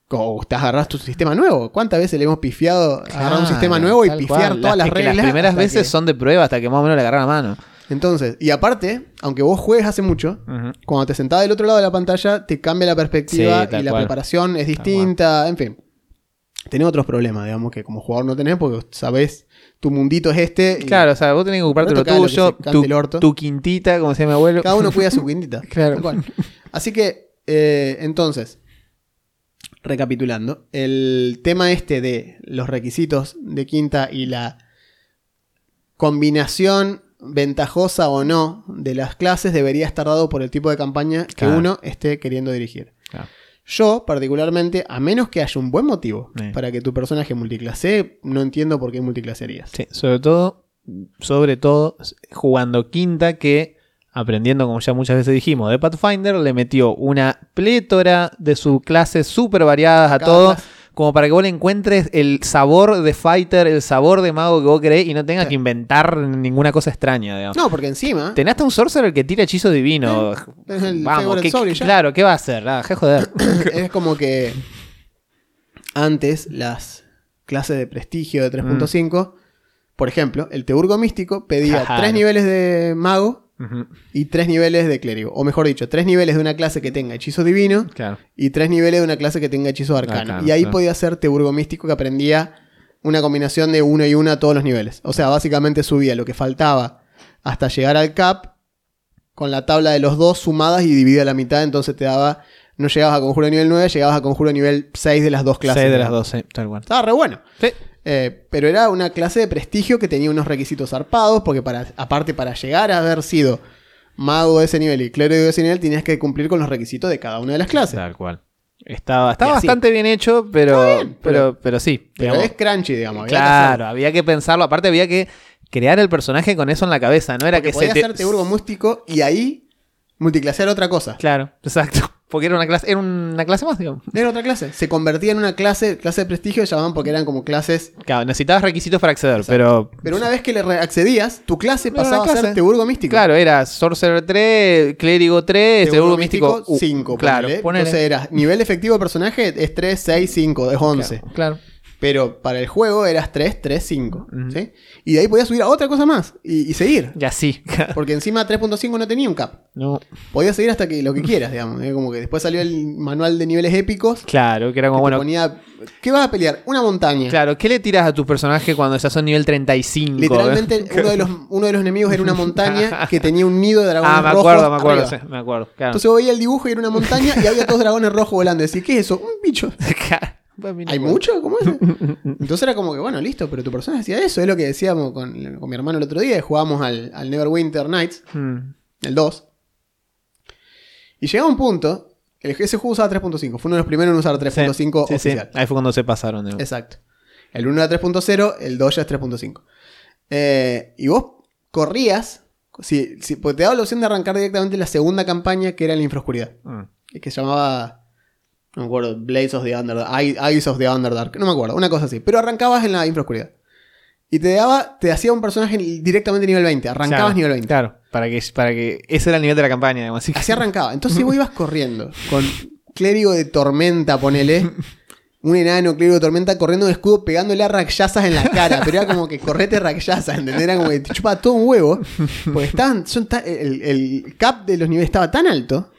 como te agarras tu sistema nuevo. ¿Cuántas veces le hemos pifiado agarrar un sistema Claro, nuevo y pifiar cual. todas las que reglas? Las primeras veces que- son de prueba hasta que más o menos le agarran la mano. Entonces, y aparte, aunque vos juegues hace mucho, cuando te sentás del otro lado de la pantalla, te cambia la perspectiva Sí, y la cual. preparación es distinta, en fin. Tenés otros problemas, digamos, que como jugador no tenés porque sabés, tu mundito es este. Claro, o sea, vos tenés que ocuparte lo tuyo, tu, el orto. tu quintita, como decía mi abuelo. Cada uno cuida su [LAUGHS] quintita. Claro. Cual. Así que, eh, entonces, recapitulando, el tema este de los requisitos de quinta y la combinación ventajosa o no de las clases debería estar dado por el tipo de campaña que Claro. uno esté queriendo dirigir. Claro. Yo, particularmente, a menos que haya un buen motivo Sí. para que tu personaje multiclase, no entiendo por qué multiclasearías. Sí, sobre todo, sobre todo, jugando quinta que, aprendiendo como ya muchas veces dijimos, de Pathfinder, le metió una plétora de sus clases súper variadas a Cada todo, clase. Como para que vos le encuentres el sabor de fighter, el sabor de mago que vos querés y no tengas Sí. que inventar ninguna cosa extraña, digamos. No, porque encima. Tenés hasta un sorcerer que tira hechizo divino. es el Vamos, favorite ¿qué- soul y ya. claro, ¿qué va a hacer? Ah, je joder. [COUGHS] es como que antes las clases de prestigio de 3.5, por ejemplo, el Teurgo Místico pedía tres niveles de mago Y tres niveles de clérigo. O mejor dicho, tres niveles de una clase que tenga hechizo divino Claro. y tres niveles de una clase que tenga hechizo arcano. Y ahí claro. podía ser Teurgo Místico que aprendía una combinación de uno y una a todos los niveles. O sea, básicamente subía lo que faltaba hasta llegar al cap con la tabla de los dos sumadas y dividida a la mitad. Entonces te daba, no llegabas a conjuro nivel 9, llegabas a conjuro nivel 6 de las dos clases. Seis de las digamos. 12, tal cual. Estaba re bueno. Sí. Eh, pero era una clase de prestigio que tenía unos requisitos zarpados, porque para, aparte para llegar a haber sido mago de ese nivel y clérigo de ese nivel, tenías que cumplir con los requisitos de cada una de las clases. Tal cual. Estaba, estaba bastante bien hecho, pero, bien, pero, pero- pero, sí. Pero digamos. es crunchy, digamos. había claro, había que pensarlo. Aparte, había que crear el personaje con eso en la cabeza. No era Porque que se podías te. hacer Teurgo Mústico y ahí multiclasear otra cosa. Claro, [LAUGHS] exacto. Porque era una clase, era una clase más, digamos. Era otra clase. Se convertía en una clase, clase de prestigio, llamaban porque eran como clases. Claro, necesitabas requisitos para acceder, pero. Pero una vez que le accedías, tu clase Era pasaba a ser. Teurgo Místico. Claro, era Sorcerer 3, Clérigo 3, Teurgo Místico 5. Claro, ponele. Entonces era nivel efectivo de personaje es 3, 6, 5, es 11. Claro. Pero para el juego eras 3, 3, 5. Ujú. ¿sí? Y de ahí podías subir a otra cosa más y, y seguir. Ya sí. [LAUGHS] Porque encima 3.5 no tenía un cap. no. Podías seguir hasta que lo que quieras, digamos. ¿eh? Como que después salió el manual de niveles épicos. Claro, que era que como, te bueno, ponía, ¿Qué vas a pelear? Una montaña. claro, ¿qué le tiras a tu personaje cuando ya son nivel 35? Literalmente, [LAUGHS] uno de, los, uno de los enemigos era una montaña [LAUGHS] que tenía un nido de dragones Ah, me rojos acuerdo, me acuerdo, sí, me acuerdo. Claro. Entonces veía el dibujo y era una montaña y había dos dragones rojos volando. Decís, ¿qué es eso? Un bicho. Pues ¿Hay mucho? ¿Cómo es? [LAUGHS] Entonces era como que, bueno, listo, pero tu personaje hacía eso. Es lo que decíamos con, con mi hermano el otro día. Jugábamos al, al Neverwinter Nights, Hmm. el 2. Y llegaba un punto. el- ese juego usaba 3.5. Fue uno de los primeros en usar 3.5 Sí, sí, sí. oficial. Ahí fue cuando se pasaron. digamos. Exacto. El 1 era 3.0, el 2 ya es 3.5. Eh, y vos corrías. Si, si, porque te daba la opción de arrancar directamente la segunda campaña que era en la infraoscuridad. Mm. Que se llamaba. No me acuerdo, Blaze of the Underdark. Eye- Eyes of the Underdark. No me acuerdo, una cosa así. Pero arrancabas en la infraoscuridad. Y te daba, te hacía un personaje directamente nivel 20. Arrancabas Claro, nivel 20. Claro, para que, para que ese era el nivel de la campaña. digamos, así que- Así arrancaba. Entonces vos [LAUGHS] ibas corriendo con clérigo de tormenta, ponele. Un enano clérigo de tormenta corriendo de escudo pegándole a rakshasas en la cara. Pero era como que correte rakshasas, ¿entendés? Era como que te chupaba todo un huevo. Porque estaban, son ta- el, el cap de los niveles estaba tan alto.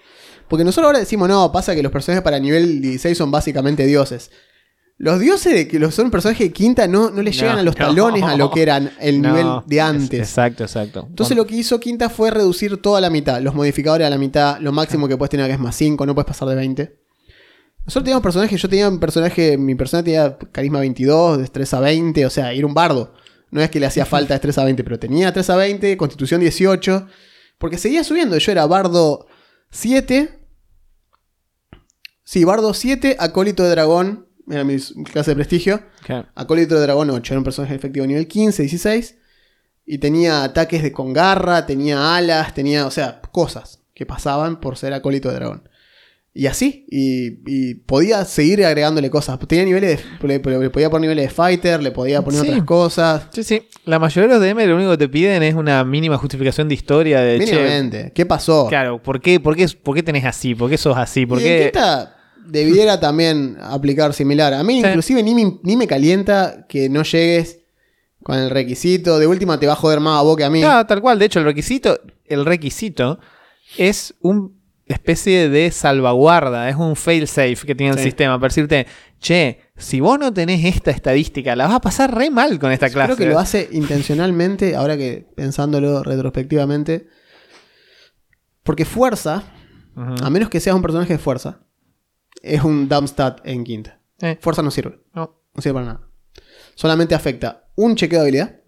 Porque nosotros ahora decimos, no, pasa que los personajes para nivel 16 son básicamente dioses. Los dioses de que los son personajes de quinta no, no les No, llegan a los no. talones a lo que eran el No, nivel de es- antes. Exacto, exacto. Entonces lo que hizo Quinta fue reducir todo a la mitad. Los modificadores a la mitad. Lo máximo que puedes tener acá es más 5. No puedes pasar de 20. Nosotros teníamos personajes. Yo tenía un personaje. Mi personaje tenía carisma 22, destreza 20. O sea, era un bardo. No es que le hacía [LAUGHS] falta destreza 20, pero tenía destreza 20, constitución 18. Porque seguía subiendo. Yo era bardo 7. Sí, bardo 7, acólito de dragón. Era mi clase de prestigio. Acólito de Dragón 8, era un personaje efectivo nivel 15, 16. Y tenía ataques de con garra, tenía alas, tenía, o sea, cosas que pasaban por ser acólito de dragón. Y así, y, y podía seguir agregándole cosas. Tenía niveles de, le, le podía poner niveles de fighter, le podía poner Sí. otras cosas. Sí, sí. La mayoría de los DM lo único que te piden es una mínima justificación de historia de che, Mínimamente. ¿Qué pasó? Claro, ¿por qué, por, qué, ¿por qué tenés así? ¿Por qué sos así? ¿Por y qué? Quinta debiera también aplicar similar. A mí Sí. inclusive ni me, ni me calienta que no llegues con el requisito. De última te va a joder más a vos que a mí. Claro, tal cual. De hecho, el requisito, el requisito es una especie de salvaguarda, es un fail-safe que tiene el Sí. sistema para decirte, che, si vos no tenés esta estadística, la vas a pasar re mal con esta clase. Creo que lo hace intencionalmente, ahora que pensándolo retrospectivamente. Porque fuerza, a menos que seas un personaje de fuerza, es un dump stat en quinta. Eh, Fuerza no sirve, no. no sirve para nada. Solamente afecta un chequeo de habilidad,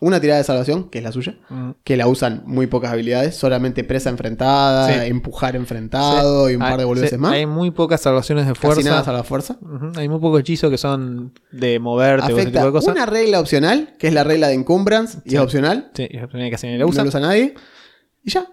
una tirada de salvación, que es la suya, ujú. que la usan muy pocas habilidades, solamente presa enfrentada, Sí. empujar enfrentado y un Hay- par de boludeces sí, más. Hay muy pocas salvaciones de fuerza. Casi nada salva fuerza. Hay muy pocos hechizos que son de moverte o ese tipo Afecta de cosas. una regla opcional, que es la regla de encumbrance, y es opcional. Sí, es la que nadie la No usa. lo usa nadie. Y ya.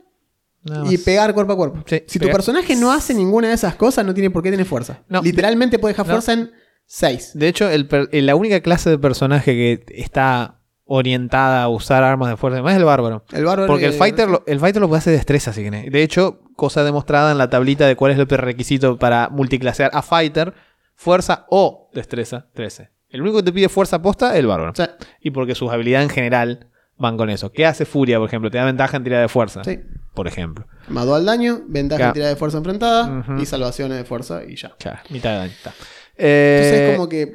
Y pegar cuerpo a cuerpo. Si tu personaje no hace ninguna de esas cosas, no tiene por qué tener fuerza. No. Literalmente puede dejar No. fuerza en 6. De hecho, el per- la única clase de personaje que está orientada a usar armas de fuerza más es el bárbaro. El bárbaro. Porque el fighter, lo, el fighter lo puede hacer destreza, si querés. De hecho, cosa demostrada en la tablita de cuál es el prerequisito para multiclasear a fighter, fuerza o destreza, 13. El único que te pide fuerza posta es el bárbaro. Y porque sus habilidades en general van con eso. ¿Qué hace Furia, por ejemplo? Te da ventaja en tirada de fuerza, sí. por ejemplo. Más dual daño, ventaja Claro. en tirada de fuerza enfrentada y salvaciones de fuerza y ya. Claro, mitad de daño. está. Eh, Entonces es como que.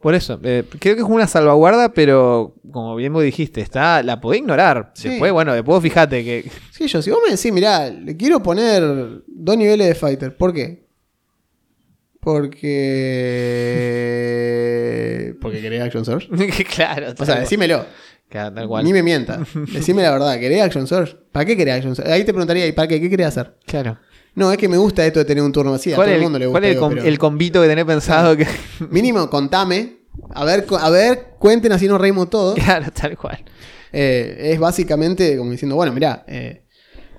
Por eso, eh, creo que es una salvaguarda, pero como bien vos dijiste, está, la podés ignorar. Sí. Después, bueno, después fíjate que. Sí, yo, si vos me decís, mirá, le quiero poner dos niveles de fighter. ¿Por qué? Porque. Porque querés Action Surge. [LAUGHS] claro, O sea, decímelo. Claro, tal cual. Ni me mientas. Decime la verdad, ¿querés Action Surge? ¿Para qué querés Action Surge? Ahí te preguntaría, ¿y para qué? ¿Qué querés hacer? Claro. No, es que me gusta esto de tener un turno así. A ¿Cuál todo el el, mundo le gusta. cuál es el, digo, com- pero- el combito que tenés pensado que. [LAUGHS] Mínimo, contame. A ver, a ver, cuenten así nos reímos todos. claro, tal cual. Eh, es básicamente como diciendo, bueno, mirá. eh,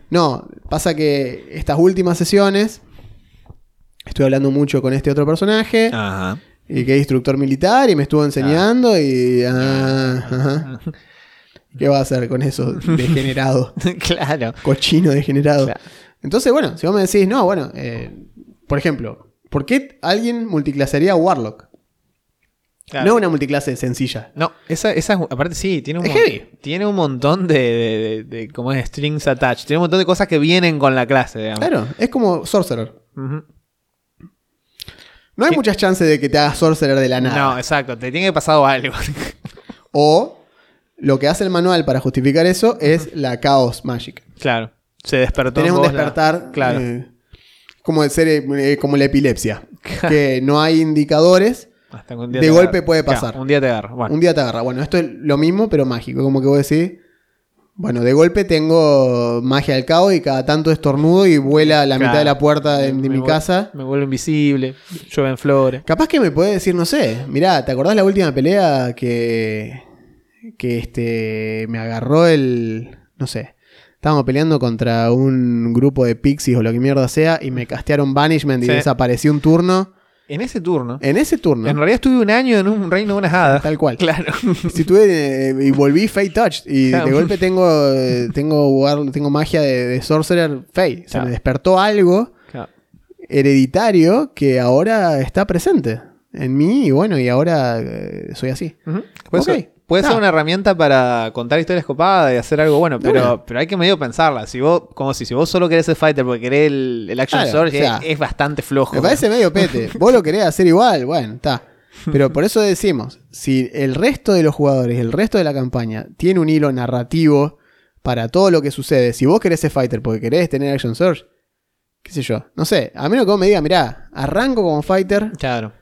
no, pasa que estas últimas sesiones. Estoy hablando mucho con este otro personaje. Ajá. Y que es instructor militar y me estuvo enseñando y... ah, ajá. [LAUGHS] ¿Qué va a hacer con eso? Degenerado. [LAUGHS] claro. Cochino degenerado. Claro. Entonces, bueno, si vos me decís, no, bueno, eh, por ejemplo, ¿por qué alguien multiclasearía Warlock? Claro. No es una multiclase sencilla. No, esa, esa es- aparte sí, tiene un, Es heavy. tiene un montón de, de, de- de- ¿cómo es? Strings attached. Tiene un montón de cosas que vienen con la clase, digamos. Claro, es como Sorcerer. No hay ¿Qué? muchas chances de que te hagas Sorcerer de la nada. No, exacto. Te tiene que pasado algo. [LAUGHS] O lo que hace el manual para justificar eso es la Chaos Magic. claro. Se despertó. Tenés en un la- despertar Claro. eh, como el ser eh, como la epilepsia. que no hay indicadores. Hasta que un día de golpe agarra. puede pasar. un día te agarra. Bueno. Un día te agarra. Bueno, esto es lo mismo, pero mágico. Como que vos decís. Bueno, de golpe tengo magia del caos y cada tanto estornudo y vuela a la Claro. mitad de la puerta de, de mi casa. Me vuelvo invisible. Llueven flores. Capaz que me puede decir, no sé, mirá, ¿te acordás la última pelea que. que este. me agarró el. no sé. Estábamos peleando contra un grupo de pixies o lo que mierda sea y me castearon Banishment y Sí. desapareció un turno. En ese turno. En ese turno. En realidad estuve un año en un reino de unas hadas. Tal cual. Claro. [LAUGHS] Si tuve eh, y volví Fate Touch y Claro. de golpe tengo eh, tengo tengo magia de, de Sorcerer Fate. Se me despertó algo Claro. hereditario que ahora está presente en mí y bueno, y ahora eh, soy así. Puede, Ok. Puede ser una herramienta para contar historias copadas y hacer algo bueno, pero, pero hay que medio pensarla. Si vos, como si, si vos solo querés el fighter porque querés el, el action Claro, sword, o sea, es, es bastante flojo. Me parece medio pete. [LAUGHS] Vos lo querés hacer igual, bueno, está. Pero por eso decimos, si el resto de los jugadores, el resto de la campaña, tiene un hilo narrativo para todo lo que sucede, si vos querés ser fighter porque querés tener action surge, qué sé yo, no sé, a menos que vos me digas, mirá, arranco como fighter Claro.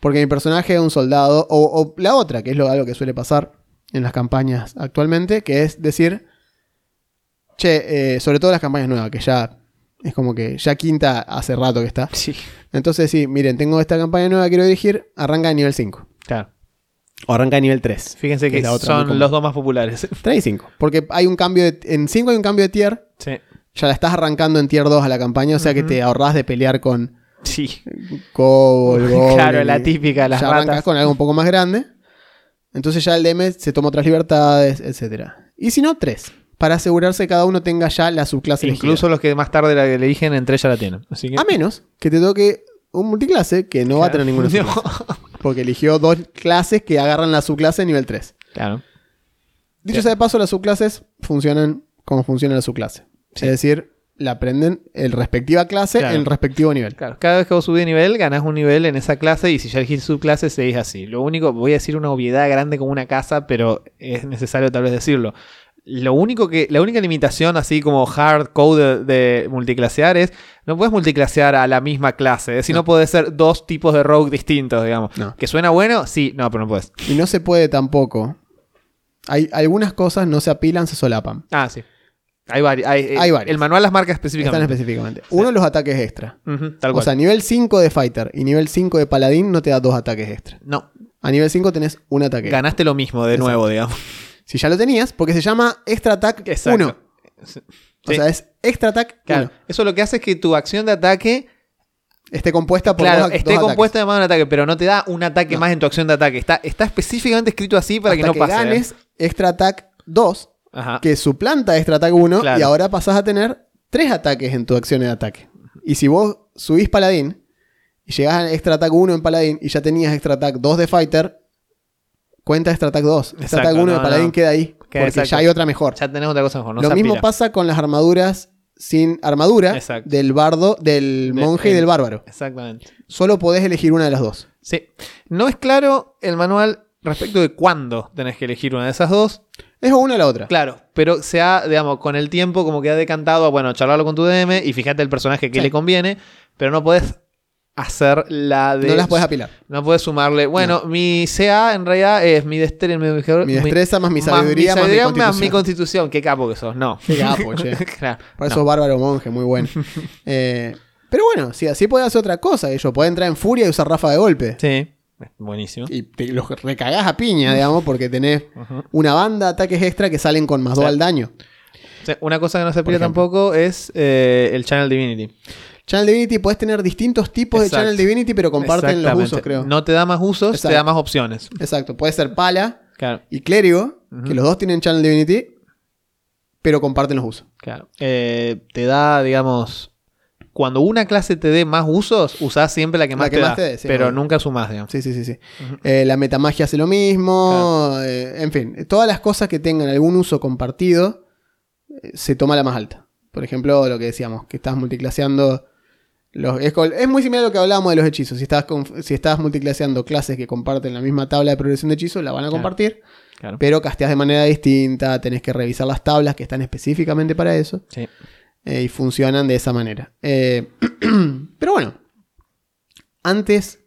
Porque mi personaje es un soldado, o, o la otra, que es lo, algo que suele pasar en las campañas actualmente, que es decir, che, eh, sobre todo las campañas nuevas, que ya es como que ya quinta hace rato que está. [LAUGHS] Sí. Entonces, sí, miren, tengo esta campaña nueva que quiero dirigir, arranca a nivel 5. Claro. O arranca a nivel 3. Fíjense Que que es la otra, muy son los dos más populares. [LAUGHS] 3 y 5. Porque hay un cambio de, en 5 hay un cambio de tier, sí. ya la estás arrancando en tier 2 a la campaña, o sea que te ahorrás de pelear con Sí. Kobold, Claro, la típica, las ya arrancas con algo un poco más grande. Entonces ya el DM se toma otras libertades, etc. Y si no, 3. Para asegurarse que cada uno tenga ya la subclase Incluso los que más tarde la eligen, entre ellas la tienen. Así que... elegida. A menos que te toque un multiclase que no va a tener ninguna [LAUGHS] No. subclase. Porque eligió dos clases que agarran la subclase nivel 3. Claro. Dicho sea de paso, las subclases funcionan como funciona la subclase. Sí. Es decir, la aprenden el respectiva clase Claro. en el respectivo nivel. Claro, cada vez que vos subís de nivel, ganás un nivel en esa clase y si ya elegís subclase, seguís así. Lo único, voy a decir una obviedad grande como una casa, pero es necesario tal vez decirlo. Lo único que, la única limitación así como hard code de, de multiclasear es, no puedes multiclasear a la misma clase, es decir, no, No. puedes ser dos tipos de rogue distintos, digamos. No. ¿Que suena bueno? Sí, no, pero no puedes. Y no se puede tampoco. Hay algunas cosas no se apilan, se solapan. Ah, sí. Hay, vari- hay, eh, Hay varios. El manual las marca Están específicamente. específicamente. Uno, los ataques extra. Tal O sea, nivel 5 de Fighter y nivel 5 de Paladín no te da dos ataques extra. no, A nivel 5 tenés un ataque. ganaste lo mismo de Exacto. nuevo, digamos. Si ya lo tenías, porque se llama Extra Attack 1. Exacto. O sea, es Extra Attack Claro, 1. eso lo que hace es que tu acción de ataque Esté compuesta por claro, dos, esté dos compuesta de más de un ataque, pero no te da un ataque No. más en tu acción de ataque. Está, está específicamente escrito así para que no Hasta pase. ¿eh? ganes Extra Attack 2, Ajá. que suplanta Extra Attack 1 Claro. y ahora pasás a tener tres ataques en tu acción de ataque. Y si vos subís Paladín y llegás a Extra Attack 1 en Paladín y ya tenías Extra Attack 2 de Fighter, cuenta Extra Attack 2. Extra Attack 1 de Paladín no. queda ahí. Queda porque exacto. ya hay otra mejor. Ya tenés otra cosa mejor. No Lo mismo pasa con las armaduras sin armadura Exacto. del bardo, del De- monje y el- del bárbaro. Exactamente. Solo podés elegir una de las dos. Sí. No es claro el manual respecto de cuándo tenés que elegir una de esas dos. Es una o la otra. Claro, pero se ha, digamos, con el tiempo como que ha decantado a, bueno, charlarlo con tu DM y fíjate el personaje que Sí. le conviene, pero no podés hacer la de... No las podés apilar. No puedes sumarle. Bueno, mi CA en realidad es mi destreza, mi, Mi destreza más mi sabiduría más mi sabiduría constitución. mi constitución. Qué capo que sos. No. Qué capo, [LAUGHS] che. Claro. Por No. eso bárbaro monje, muy bueno. [LAUGHS] Eh, pero bueno, si así puede hacer otra cosa, ellos puede entrar en furia y usar rafa de golpe. Sí. Buenísimo. Y te los recagás a piña, digamos, porque tenés una banda de ataques extra que salen con más 2 Sí. al daño. Una cosa que no se pide tampoco es eh, el Channel Divinity. Channel Divinity puedes tener distintos tipos Exacto. de Channel Divinity, pero comparten los usos, creo. No te da más usos, te da más opciones. Exacto, puede ser pala Claro, y clérigo, que los dos tienen Channel Divinity, pero comparten los usos. claro. Eh, te da, digamos, cuando una clase te dé más usos, usás siempre la que más, que te, más da, te dé, sí, pero nunca sumás, digamos. Sí, sí, sí, sí. Eh, la metamagia hace lo mismo. eh, en fin, todas las cosas que tengan algún uso compartido, eh, se toma la más alta. Por ejemplo, lo que decíamos, que estás multiclaseando. Los, es, es muy similar a lo que hablábamos de los hechizos. Si estás, si estás multiclaseando clases que comparten la misma tabla de progresión de hechizos, la van a Claro. compartir. Claro. Pero casteas de manera distinta, tenés que revisar las tablas que están específicamente para eso. Sí. Eh, y funcionan de esa manera. Eh, [CLEARS THROAT] pero bueno, antes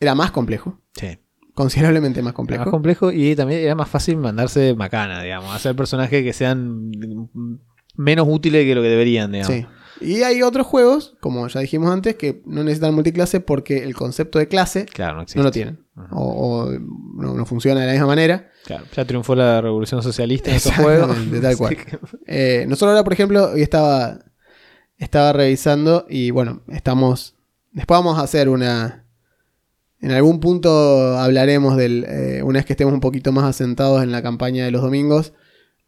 era más complejo, Sí. considerablemente más Era complejo. más complejo y también era más fácil mandarse macana, digamos. Hacer personajes que sean menos útiles que lo que deberían, digamos. Sí. Y hay otros juegos, como ya dijimos antes, que no necesitan multiclase porque el concepto de clase Claro, no lo tienen. O, o no, no funciona de la misma manera. Claro, ya triunfó la revolución socialista en estos juegos. Exactamente, tal [LAUGHS] cual. Eh, nosotros ahora, por ejemplo, hoy estaba, estaba revisando y bueno, estamos... Después vamos a hacer una... En algún punto hablaremos del... eh, una vez que estemos un poquito más asentados en la campaña de los domingos,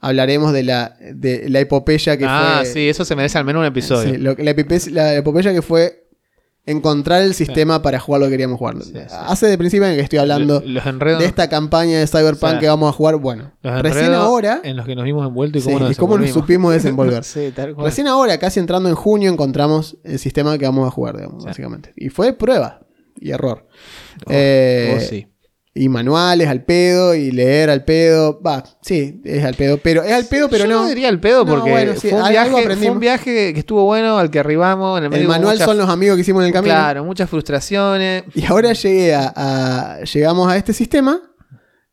hablaremos de la, de la epopeya que ah, fue... sí, eso se merece al menos un episodio. Sí, lo que- la, epopeya que fue encontrar el sistema para jugar lo que queríamos jugar. Sí. Hace de principio en que estoy hablando Los enredos, de esta campaña de Cyberpunk O sea, que vamos a jugar. Bueno, los recién ahora... en los que nos vimos envueltos y cómo nos, y cómo nos supimos desenvolver. [LAUGHS] sí, tal cual. Recién ahora, casi entrando en junio, encontramos el sistema que vamos a jugar, digamos, básicamente. Y fue prueba y error. Oh, Eh, oh, sí. Y manuales al pedo y leer al pedo. Va, sí, es al pedo. Pero es al pedo, pero Yo no. no diría el pedo No, porque bueno, sí, fue, un viaje, fue un viaje que estuvo bueno, al que arribamos. En el, medio el manual muchas- son los amigos que hicimos en el camino. Claro, muchas frustraciones. Y ahora llegué a, a- llegamos a este sistema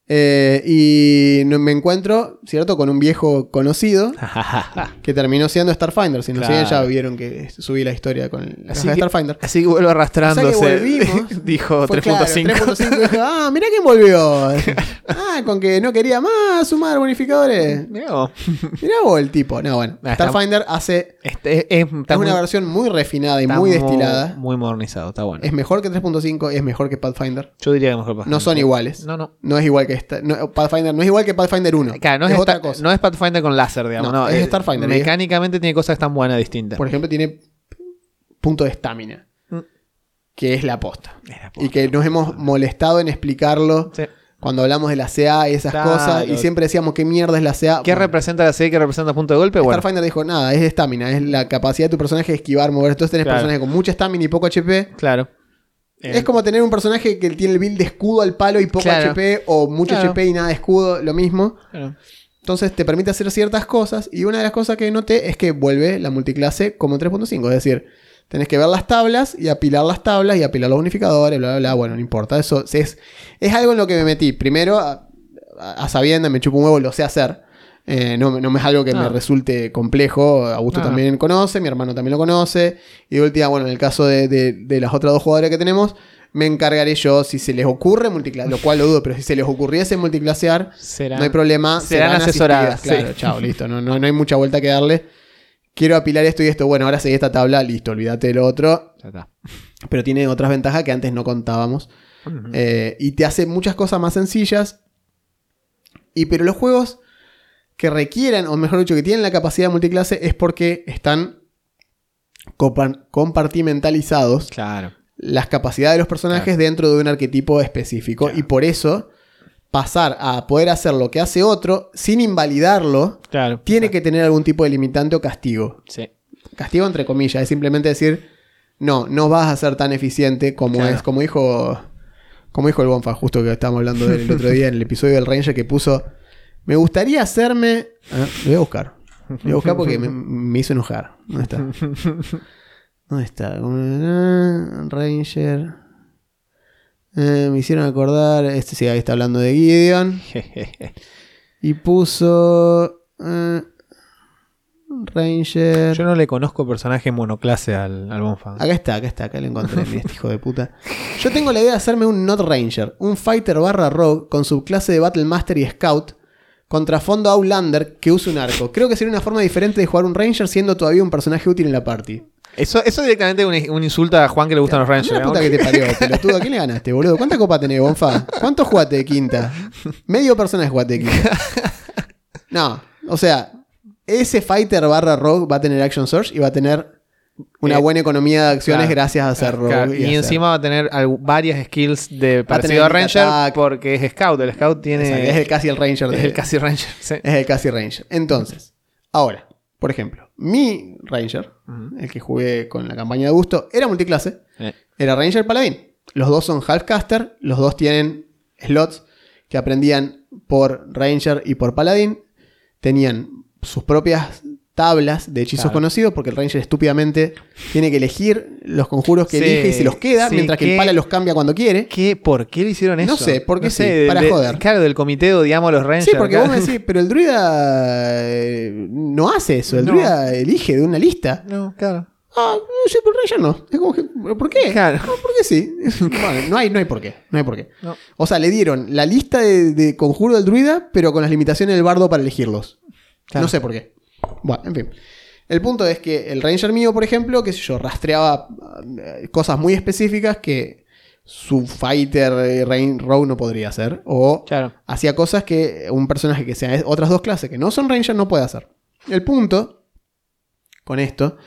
eh, y me encuentro, ¿cierto? Con un viejo conocido [LAUGHS] que terminó siendo Starfinder. Si no Claro. siguen, ya vieron que subí la historia con la Así que- Starfinder. Así que vuelve arrastrándose. O sea que volvimos. [LAUGHS] Dijo Fue 3.5. claro, 3.5 y dije, ah, mirá quién volvió. [LAUGHS] ah, con que no quería más sumar bonificadores. Mirá vos. Mirá vos el tipo. No, bueno. Ah, Starfinder hace. Este es, muy- una versión muy refinada y muy mu- destilada. Muy modernizado, está bueno. Es mejor que 3.5, es mejor que Pathfinder. Yo diría que mejor Pathfinder. No son iguales. No, no. No es igual que no, Pathfinder. No es igual que Pathfinder 1. Claro, no es, es esta- otra cosa. no es Pathfinder con láser, digamos. No, No, es eh, Starfinder, y es- Mecánicamente tiene cosas están buenas, distintas. Por ejemplo, tiene punto de estamina. Mm. Que es la posta. Y que nos hemos molestado en explicarlo Sí. cuando hablamos de la CA y esas Claro. cosas. Y siempre decíamos qué mierda es la CA. ¿Qué Bueno, representa la C? ¿Qué representa punto de golpe? Bueno, Starfinder dijo, nada, es estamina, es la capacidad de tu personaje de esquivar, mover. Entonces tenés Claro. personajes con mucha estamina y poco HP. claro. Eh, Es como tener un personaje que tiene el build de escudo al palo y poco Claro. HP, o mucho Claro. HP y nada de escudo, lo mismo. claro. Entonces te permite hacer ciertas cosas. Y una de las cosas que noté es que vuelve la multiclase como 3.5. Es decir, tenés que ver las tablas y apilar las tablas y apilar los unificadores, bla, bla, bla. Bueno, no importa. Eso es, es algo en lo que me metí. Primero, a, a sabienda, me chupo un huevo, lo sé hacer. Eh, no, no es algo que me resulte complejo. Augusto No, también conoce, mi hermano también lo conoce. Y de última, bueno, en el caso de, de- de las otras dos jugadoras que tenemos, me encargaré yo, si se les ocurre multiclasear, lo cual lo dudo, pero si se les ocurriese multiclasear, Serán- no hay problema. serán asesoradas, Claro, sí. chao, [LAUGHS] listo. No, no, no hay mucha vuelta que darle. Quiero apilar esto y esto. Bueno, ahora seguí esta tabla, listo, olvídate de lo otro. Ya está. Pero tiene otras ventajas que antes no contábamos. Eh, y te hace muchas cosas más sencillas. Y pero los juegos que requieran, o mejor dicho, que tienen la capacidad de multiclase, es porque están compa- compartimentalizados Claro. las capacidades de los personajes dentro de un arquetipo específico. Claro. Y por eso, pasar a poder hacer lo que hace otro sin invalidarlo, tiene que tener algún tipo de limitante o castigo. Sí. Castigo entre comillas, es simplemente decir, no, no vas a ser tan eficiente como es, como dijo, como dijo el Bonfa, justo que estábamos hablando del otro día en el episodio del Ranger que puso, me gustaría hacerme, Ah, lo voy a buscar, lo voy a buscar porque me, [LAUGHS] me hizo enojar. ¿Dónde está? ¿Dónde está? Ranger. Eh, me hicieron acordar, este sí, ahí está hablando de Gideon. [LAUGHS] Y puso. eh, Ranger. Yo no le conozco personaje monoclase al, al. Acá está, acá está, acá lo encontré, mira este hijo de puta. Yo tengo la idea de hacerme un Not Ranger, un Fighter barra Rogue con subclase de Battle Master y Scout, contra fondo Outlander que use un arco. Creo que sería una forma diferente de jugar un Ranger siendo todavía un personaje útil en la party. Eso, eso directamente es un, un insulto a Juan que le gustan los Rangers. La puta que te parió, pelotudo. ¿A quién le ganaste, boludo? ¿Cuántas copas tenés, Bonfa? ¿Cuánto jugaste de quinta? Medio personaje jugaste de quinta. No, o sea, ese Fighter barra Rogue va a tener Action Surge y va a tener una Eh, buena economía de acciones claro, gracias a ser. Claro, y, encima va a tener varias skills de parecido a Ranger attack. porque es Scout. El Scout tiene. Exacto, es el casi el Ranger. es el casi Ranger. sí. Es el casi Ranger. Entonces, ahora, por ejemplo, mi Ranger, el que jugué con la campaña de gusto, era multiclase. Eh, Era Ranger Paladín. Los dos son Halfcaster, los dos tienen slots que aprendían por Ranger y por Paladín. Tenían sus propias tablas de hechizos Claro. conocidos, porque el Ranger estúpidamente tiene que elegir los conjuros que Sí, elige y se los queda, sí, mientras que el Pala los cambia cuando quiere. ¿Qué? ¿Por qué le hicieron eso? No sé, porque sí, de- para de- joder. Claro, del comité odiamos a los Rangers. Sí, porque claro. vos me decís, pero el druida eh, no hace eso, el No. druida elige de una lista. No, claro. Ah, sí, pero el Ranger no. Es como que, ¿por qué? Claro. No, porque sí. [LAUGHS] Bueno, no hay, no hay por qué. No hay por qué. No. O sea, le dieron la lista de, de conjuro del druida, pero con las limitaciones del bardo para elegirlos. Claro. No sé por qué. Bueno, en fin. El punto es que el Ranger mío, por ejemplo, qué sé yo, rastreaba eh, cosas muy específicas que su fighter eh, Rain Row no podría hacer. O Claro. hacía cosas que un personaje que sea de otras dos clases que no son Ranger no puede hacer. El punto con esto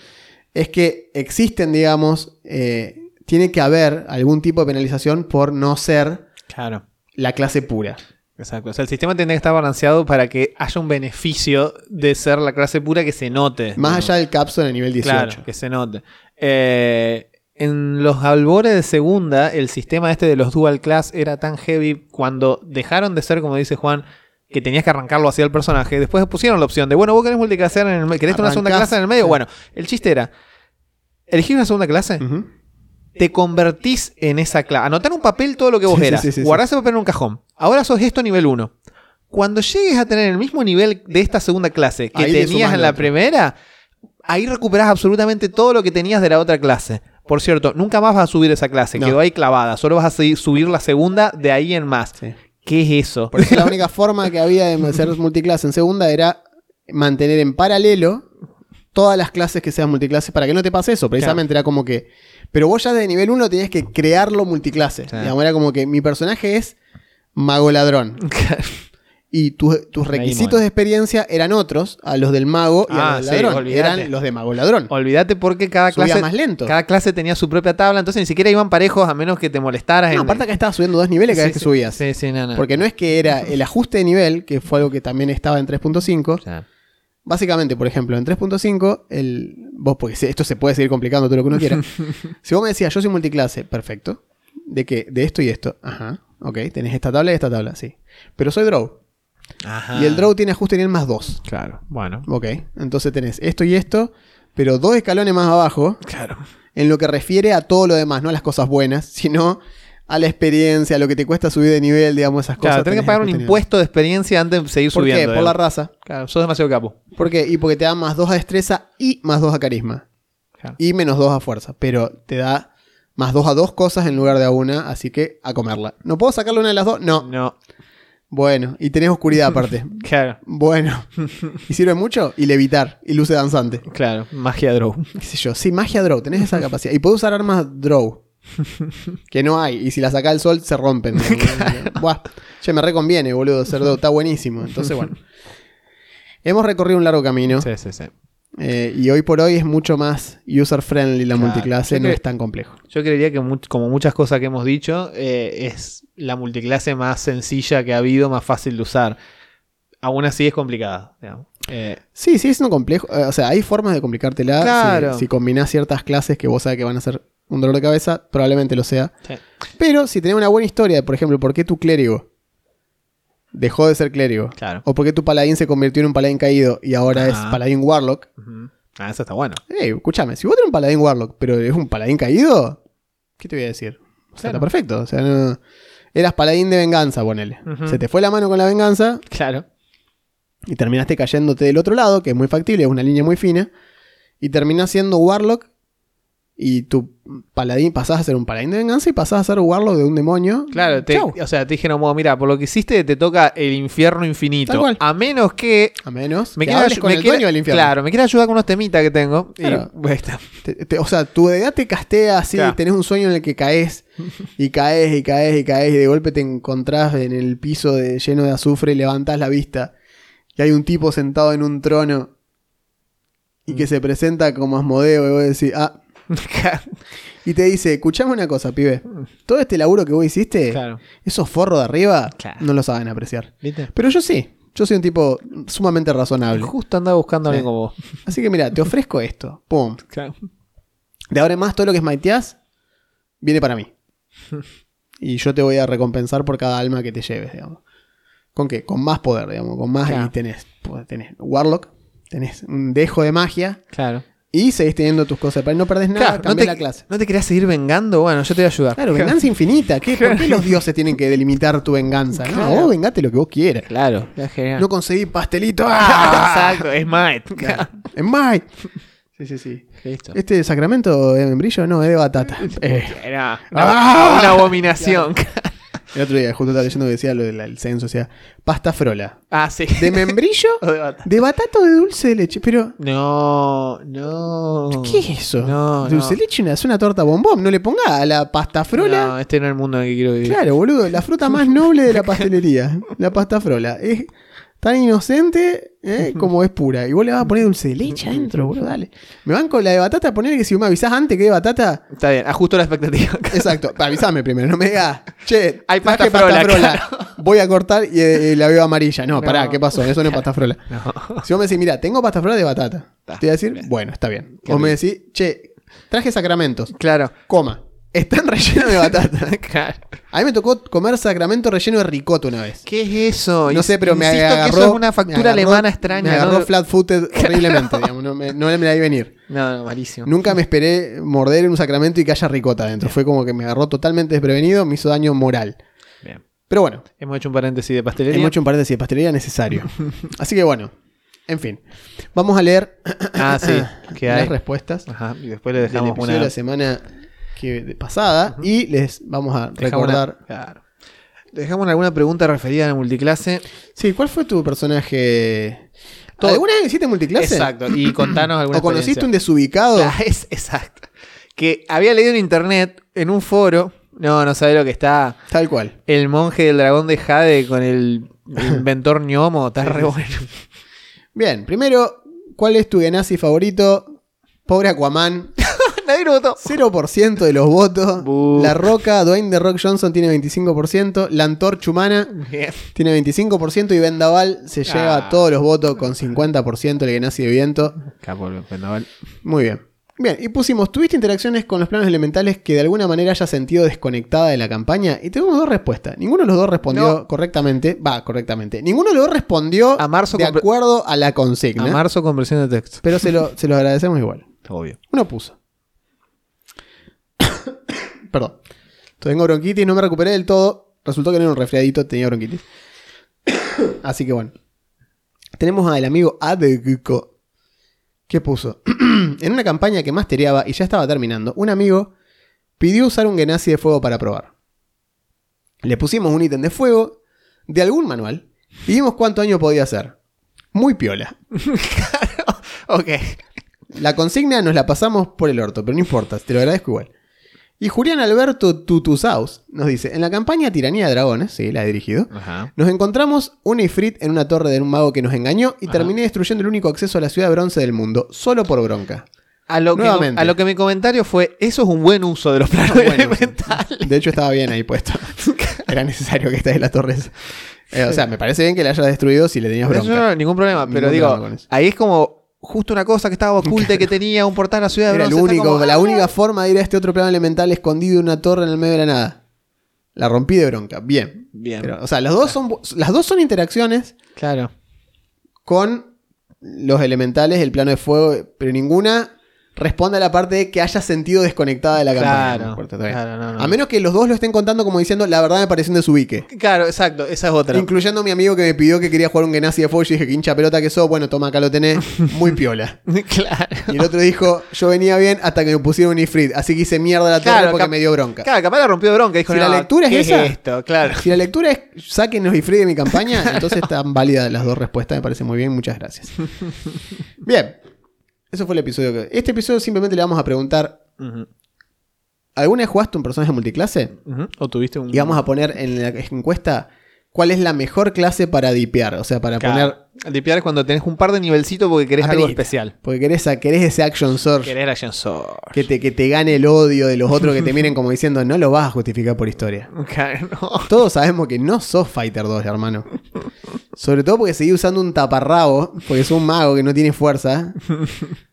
es que existen, digamos, eh, tiene que haber algún tipo de penalización por no ser Claro. la clase pura. Exacto. O sea, el sistema tiene que estar balanceado para que haya un beneficio de ser la clase pura que se note. Más ¿no? allá del capsule en el nivel 18. Claro, que se note. Eh, en los albores de segunda, el sistema este de los dual class era tan heavy cuando dejaron de ser, como dice Juan, que tenías que arrancarlo hacia el personaje. Después pusieron la opción de, bueno, vos querés multiclasear en el medio, querés una segunda Arrancás, clase en el medio. Bueno, el chiste era, elegís una segunda clase, Ujú. Te convertís en esa clase. Anotar un papel todo lo que vos Sí, eras. sí, sí, sí. guardás ese papel en un cajón. Ahora sos esto nivel 1. Cuando llegues a tener el mismo nivel de esta segunda clase que Ahí tenías en la primera, ahí recuperás absolutamente todo lo que tenías de la otra clase. Por cierto, nunca más vas a subir esa clase, No. quedó ahí clavada. Solo vas a seguir- subir la segunda de ahí en más. ¿Qué es eso? Por eso la [LAUGHS] única forma que había de ser multiclase en segunda era mantener en paralelo todas las clases que sean multiclases para que no te pase eso. Precisamente era como que. Pero vos ya de nivel 1 tenías que crearlo multiclase. Sí. Digamos, era como que mi personaje es mago ladrón. [LAUGHS] Y tu- tus requisitos de experiencia eran otros a los del mago y Ah, a los sí, del ladrón. olvídate. eran los de mago ladrón. Olvídate porque cada Subía clase, más lento. cada clase tenía su propia tabla, entonces ni siquiera iban parejos a menos que te molestaras. No, en- aparte que estaba subiendo dos niveles cada Sí, vez que sí, subías. Sí, sí, no, no. Porque no es que era el ajuste de nivel, que fue algo que también estaba en 3.5. Básicamente, por ejemplo, en 3.5, el, vos, porque esto se puede seguir complicando todo lo que uno quiera. [LAUGHS] si vos me decías, yo soy multiclase, perfecto. ¿De qué? De esto y esto. Ajá. Ok, tenés esta tabla y esta tabla, sí. Pero soy draw. Ajá. Y el draw tiene ajuste nivel más 2. Claro, bueno. Ok, entonces tenés esto y esto, pero dos escalones más abajo, Claro. en lo que refiere a todo lo demás, no a las cosas buenas, sino a la experiencia, a lo que te cuesta subir de nivel, digamos, esas cosas. Claro, tenés que pagar un impuesto de experiencia antes de seguir ¿Por subiendo. qué? Por la raza. Claro, sos demasiado capo. ¿Por qué? Y porque te da más 2 a destreza y más 2 a carisma. Claro. y menos 2 a fuerza, pero te da más 2 a dos cosas en lugar de a una, así que a comerla. ¿No puedo sacarle una de las dos? No. No, Bueno, y tenés oscuridad aparte. [LAUGHS] claro, bueno. [LAUGHS] ¿Y sirve mucho? Y levitar, y luce danzante. claro, magia draw. [LAUGHS] ¿Qué sé yo? Sí, magia draw, tenés esa capacidad. Y podés usar armas draw. [LAUGHS] Que no hay, y si la sacás al sol se rompen. [LAUGHS] Buah, che, me reconviene, boludo, draw, está buenísimo. Entonces, bueno. Hemos recorrido un largo camino. Sí, sí, sí. eh, y hoy por hoy es mucho más user friendly la Claro, multiclase, no es tan complejo. Yo creería que como muchas cosas que hemos dicho, eh, es la multiclase más sencilla que ha habido, más fácil de usar. Aún así es complicada. Eh, Sí, sí, es no complejo. O sea, hay formas de complicártela. Claro. Si, si combinás ciertas clases que vos sabés que van a ser un dolor de cabeza, probablemente lo sea. sí. Pero si tenés una buena historia, por ejemplo, ¿por qué tu clérigo dejó de ser clérigo? Claro. O por qué tu paladín se convirtió en un paladín caído y ahora es paladín warlock. Ah, eso está bueno. Ey, escúchame, si vos tenés un paladín warlock, pero es un paladín caído, ¿qué te voy a decir? O sea, Claro. está perfecto. O sea, no- eras paladín de venganza, ponele. Se te fue la mano con la venganza, Claro. y terminaste cayéndote del otro lado, que es muy factible, es una línea muy fina, y terminás siendo Warlock, y tu paladín pasás a ser un paladín de venganza y pasás a ser Warlock de un demonio. Claro, te- o sea, te dijeron, "Bueno, mira, por lo que hiciste te toca el infierno infinito. Tal cual. A menos que A menos me que quieras con me el quiera- dueño del infierno. Claro, me quiere ayudar con unos temitas que tengo. Y, Claro. [LAUGHS] bueno, está. Te- te- o sea, tu deidad te castea así, Claro. tenés un sueño en el que caes [LAUGHS] y caes y caes y caes y de golpe te encontrás en el piso de- lleno de azufre y levantás la vista y hay un tipo sentado en un trono y que se presenta como Asmodeo y vos decís, ah, [LAUGHS] y te dice, escuchame una cosa, pibe. Todo este laburo que vos hiciste, claro. esos forros de arriba, Claro. no lo saben apreciar. ¿Viste? Pero yo sí. Yo soy un tipo sumamente razonable. Justo andaba buscando a alguien como vos. [LAUGHS] Así que mira, te ofrezco esto. Pum. Claro. De ahora en más, todo lo que es maiteás viene para mí. Y yo te voy a recompensar por cada alma que te lleves, digamos. ¿Con qué? Con más poder, digamos. Con más. Y tenés, pues, tenés Warlock, tenés un dejo de magia. Claro. Y seguís teniendo tus cosas. Pero no perdés nada, Claro, no te, la clase. ¿No te querías seguir vengando? Bueno, yo te voy a ayudar. Claro, [LAUGHS] venganza infinita. ¿Qué? ¿Por qué los dioses tienen que delimitar tu venganza? No, vos vengate lo que vos quieras. Claro. Es genial. No conseguí pastelito. [LAUGHS] ¡Ah! Exacto, es Might. Claro. En May. Sí, sí, sí. Listo. ¿Este sacramento de membrillo? No, es de batata. Eh. [LAUGHS] Era ¡Ah! una abominación. El otro día, justo estaba leyendo que decía lo del censo, o sea, pasta frola. Ah, sí. ¿De membrillo? [LAUGHS] O de batata. ¿De batata o de dulce de leche? Pero, No, no. ¿qué es eso? No, dulce de no. leche es una torta bombón. No le ponga a la pasta frola. No, este no es el mundo en el que quiero vivir. Claro, boludo, la fruta más [LAUGHS] noble de la pastelería. La pasta frola. Es tan inocente ¿eh? como es pura. Y vos le vas a poner dulce de leche adentro, boludo, dale. Me van con la de batata a poner que si me avisás antes que de batata. Está bien, ajusto la expectativa. Exacto, avisame primero, no me digas, che, Hay pasta frola, voy a cortar y, eh, la veo amarilla. No, No. pará, ¿qué pasó? Eso no es pasta frola. No. Si vos me decís, mira, tengo pasta frola de batata, Está, te voy a decir, bien. bueno, está bien. Qué Vos me decís, che, traje sacramentos, Claro. coma, están rellenos de batata. [LAUGHS] Claro. A mí me tocó comer sacramento relleno de ricota una vez. ¿Qué es eso? No sé, pero me agarró. que eso es una factura agarró- alemana extraña. Me agarró ¿no? flat-footed horriblemente, [LAUGHS] digamos, no me, no me la vi venir. No, no, malísimo. Nunca me esperé morder en un sacramento y que haya ricota adentro. Fue como que me agarró totalmente desprevenido, me hizo daño moral. Bien. Pero bueno, Hemos hecho un paréntesis de pastelería. hemos hecho un paréntesis de pastelería necesario. [LAUGHS] Así que bueno, en fin. Vamos a leer Ah, sí. [COUGHS] ¿Qué las hay? respuestas Ajá. Y después le dejamos una. de la semana que, de pasada y les vamos a recordar. una- Claro. Le dejamos alguna pregunta referida a la multiclase. Sí, ¿cuál fue tu personaje? Todo- ¿Alguna vez hiciste multiclase? Exacto. Y contanos alguna ¿O conociste un desubicado? Ah, es, exacto. Que había leído en internet, en un foro. No, no sabe lo que está. Tal cual. El monje del dragón de Jade con el inventor [LAUGHS] ñomo. Está re bueno. Bien, primero, ¿cuál es tu Genasi favorito? Pobre Aquaman. [LAUGHS] Nadie lo votó. 0% de los votos. La Roca, Dwayne The Rock Johnson tiene 25%. La Antorcha Humana Bien. tiene 25%. Y Vendaval se lleva Ah. todos los votos con 50% el Genasi de viento. Capo vendaval. Muy bien. Bien, y pusimos, ¿tuviste interacciones con los planos elementales que de alguna manera haya sentido desconectada de la campaña? Y tuvimos dos respuestas. Ninguno de los dos respondió No. correctamente. Va, correctamente. Ninguno de los dos respondió A marzo de acuerdo a la A consigna. marzo con versión de texto. Pero se lo, se los agradecemos igual. Obvio. Uno puso. Perdón. Tengo bronquitis, no me recuperé del todo. Resultó que no era un resfriadito, tenía bronquitis. [COUGHS] Así que bueno. Tenemos al amigo Adegco. ¿Qué puso? [COUGHS] en una campaña que mastereaba y ya estaba terminando, un amigo pidió usar un Genasi de fuego para probar. Le pusimos un ítem de fuego de algún manual y vimos cuánto daño podía hacer. Muy piola. [LAUGHS] Ok. La consigna nos la pasamos por el orto, pero no importa, te lo agradezco igual. Y Julián Alberto Tutusaus nos dice, en la campaña Tiranía de Dragones, sí, la he dirigido, Ajá. nos encontramos un Ifrit en una torre de un mago que nos engañó y Ajá. terminé destruyendo el único acceso a la ciudad de bronce del mundo, solo por bronca. A lo, que, a lo que mi comentario fue, eso es un buen uso de los planos Bueno, elementales. De hecho estaba bien ahí puesto. [LAUGHS] Era necesario que esté en la torre. esa. Eh, o sea, me parece bien que la hayas destruido si le tenías Eso bronca. no, ningún problema, pero Ningún digo, problema ahí es como justo una cosa que estaba oculta y que tenía un portal a la ciudad de Era el bronce. está único, como, la ah, única forma de ir a este otro plano elemental escondido en una torre en el medio de la nada. La rompí de bronca. Bien. Bien, Pero, o sea, las dos son, las dos son interacciones claro. con los elementales del plano de fuego, pero ninguna responde a la parte de que haya sentido desconectada de la campaña. Claro, No claro, no, no. A menos que los dos lo estén contando como diciendo, la verdad me pareció un desubique. Claro, exacto, esa es otra. Incluyendo a mi amigo que me pidió que quería jugar un Genasi de fuego. Yo dije, que hincha pelota que sos. Bueno, toma, acá lo tenés. [LAUGHS] Muy piola. claro. Y el otro dijo, yo venía bien hasta que me pusieron un Ifrit. Así que hice mierda la torre Claro, porque me dio bronca. Claro, capaz la rompió bronca. Dijo, Si la "No, lectura es ¿qué esa?" esto? Claro. Si la lectura es saquen los Ifrit de mi campaña, [LAUGHS] entonces están válidas las dos respuestas. Me parece muy bien. Muchas gracias. [LAUGHS] Bien. Eso fue el episodio que... Este episodio simplemente le vamos a preguntar, ¿alguna vez jugaste un personaje multiclase? O tuviste un. Y vamos a poner en la encuesta cuál es la mejor clase para dipear. O sea, para poner. El dipear es cuando tenés un par de nivelcitos porque querés algo especial. Porque querés, querés ese action source. Querés Action Source. Que te, que te gane el odio de los otros que te miren como diciendo, no lo vas a justificar por historia. [LAUGHS] Claro, no. Todos sabemos que no sos Fighter 2, hermano. Sobre todo porque seguís usando un taparrabo, porque sos un mago que no tiene fuerza. [LAUGHS]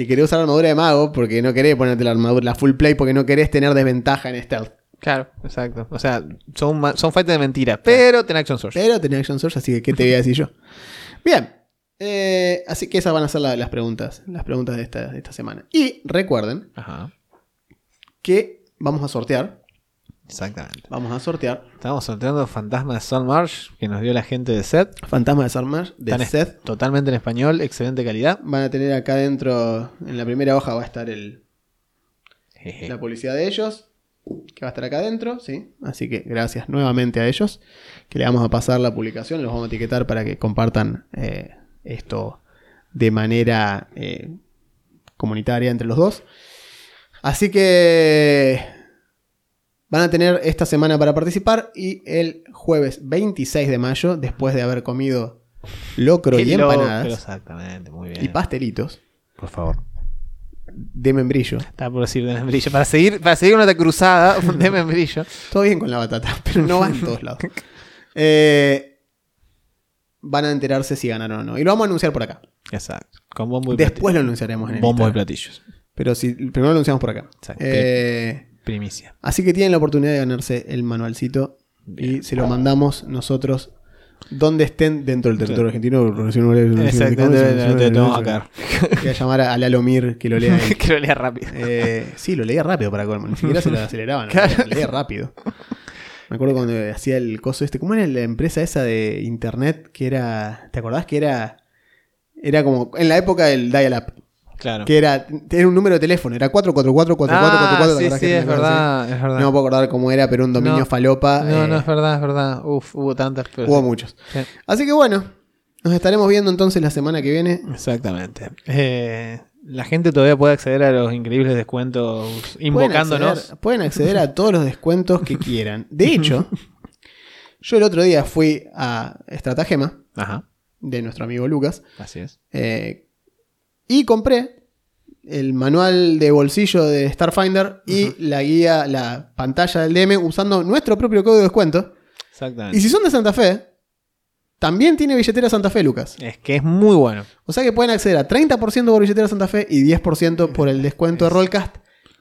Y querés usar armadura de mago porque no querés ponerte la armadura, la full play, porque no querés tener desventaja en stealth. Claro, exacto. O sea, son, son fighters de mentira, pero ten Action Source. Pero tenés Action Source, así que ¿qué te voy a decir yo? Bien. eh, así que esas van a ser la- las preguntas. Las preguntas de esta, de esta semana. Y recuerden Ajá, que vamos a sortear. Exactamente. Vamos a sortear Estamos sorteando Fantasma de Sun Marsh que nos dio la gente de Set. Fantasma de Sarmar de Están es- Seth. Totalmente en español, excelente calidad. Van a tener acá adentro, en la primera hoja va a estar el, Jeje. la publicidad de ellos, que va a estar acá adentro, ¿sí? Así que gracias nuevamente a ellos, que le vamos a pasar la publicación, los vamos a etiquetar para que compartan eh, esto de manera eh, comunitaria entre los dos. Así que van a tener esta semana para participar y el jueves 26 de mayo, después de haber comido locro y empanadas Exactamente, muy bien. y pastelitos Por favor. de membrillo. Estaba por decir de membrillo. Para seguir, para seguir una cruzada [LAUGHS] de membrillo. Todo bien con la batata, [LAUGHS] pero no va en todos lados. [LAUGHS] Eh, van a enterarse si ganaron o no. Y lo vamos a anunciar por acá. Exacto. Con bombo y Después lo anunciaremos en el Bombo y platillos. Pero si, primero lo anunciamos por acá. Exacto. Eh, Primicia. así que tienen la oportunidad de ganarse el manualcito. Y se lo mandamos nosotros donde estén dentro del territorio argentino. Exactamente, te tenemos acá. Voy a llamar a Lalo Mir que lo lea [LAUGHS] que lo lea rápido. Eh, sí, lo leía rápido para colmo. Ni siquiera se lo aceleraban. Lo leía rápido. Me acuerdo cuando hacía el coso este. ¿Cómo era la empresa esa de internet? Que era. ¿Te acordás que era. Era como. En la época del dial-up. Claro. Que era. Era un número de teléfono. Era 444 Ah, 4444. ¿te sí, sí, es así? verdad, es verdad. No me puedo acordar cómo era, pero un dominio No. falopa. No, eh, no, es verdad, es verdad. Uf, hubo tantas. pero Hubo sí. muchos. Sí, Así que bueno. Nos estaremos viendo entonces la semana que viene. exactamente. Eh, la gente todavía puede acceder a los increíbles descuentos Pueden invocándonos. acceder, pueden acceder a todos los descuentos que quieran. De [LAUGHS] hecho, yo el otro día fui a Estratagema Ajá, de nuestro amigo Lucas así es. eh, y compré el manual de bolsillo de Starfinder y la guía, la pantalla del DM usando nuestro propio código de descuento. Exactamente. Y si son de Santa Fe, también tiene billetera Santa Fe, Lucas. Es que es muy bueno. O sea que pueden acceder a 30% por billetera Santa Fe y 10% por el descuento de Rollcast.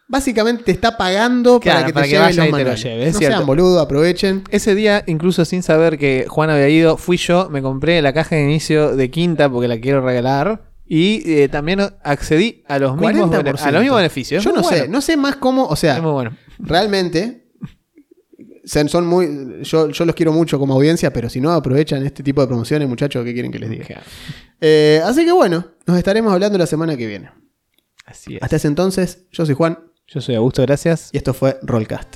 Básicamente te está pagando Claro, para que para te que los y te lo no cierto. sean boludo, aprovechen. Ese día, incluso sin saber que Juan había ido, fui yo, me compré la caja de inicio de quinta porque la quiero regalar. Y eh, también accedí a los mismos, bene- 40%. a los mismos beneficios. Yo no sé, no sé más cómo, o Es sea, muy bueno. realmente son son muy yo, yo los quiero mucho como audiencia, pero si no aprovechan este tipo de promociones, muchachos, ¿qué quieren que les diga? Eh, así que bueno, nos estaremos hablando la semana que viene. Así es. Hasta ese entonces, yo soy Juan Yo soy Augusto, gracias. y esto fue Rollcast.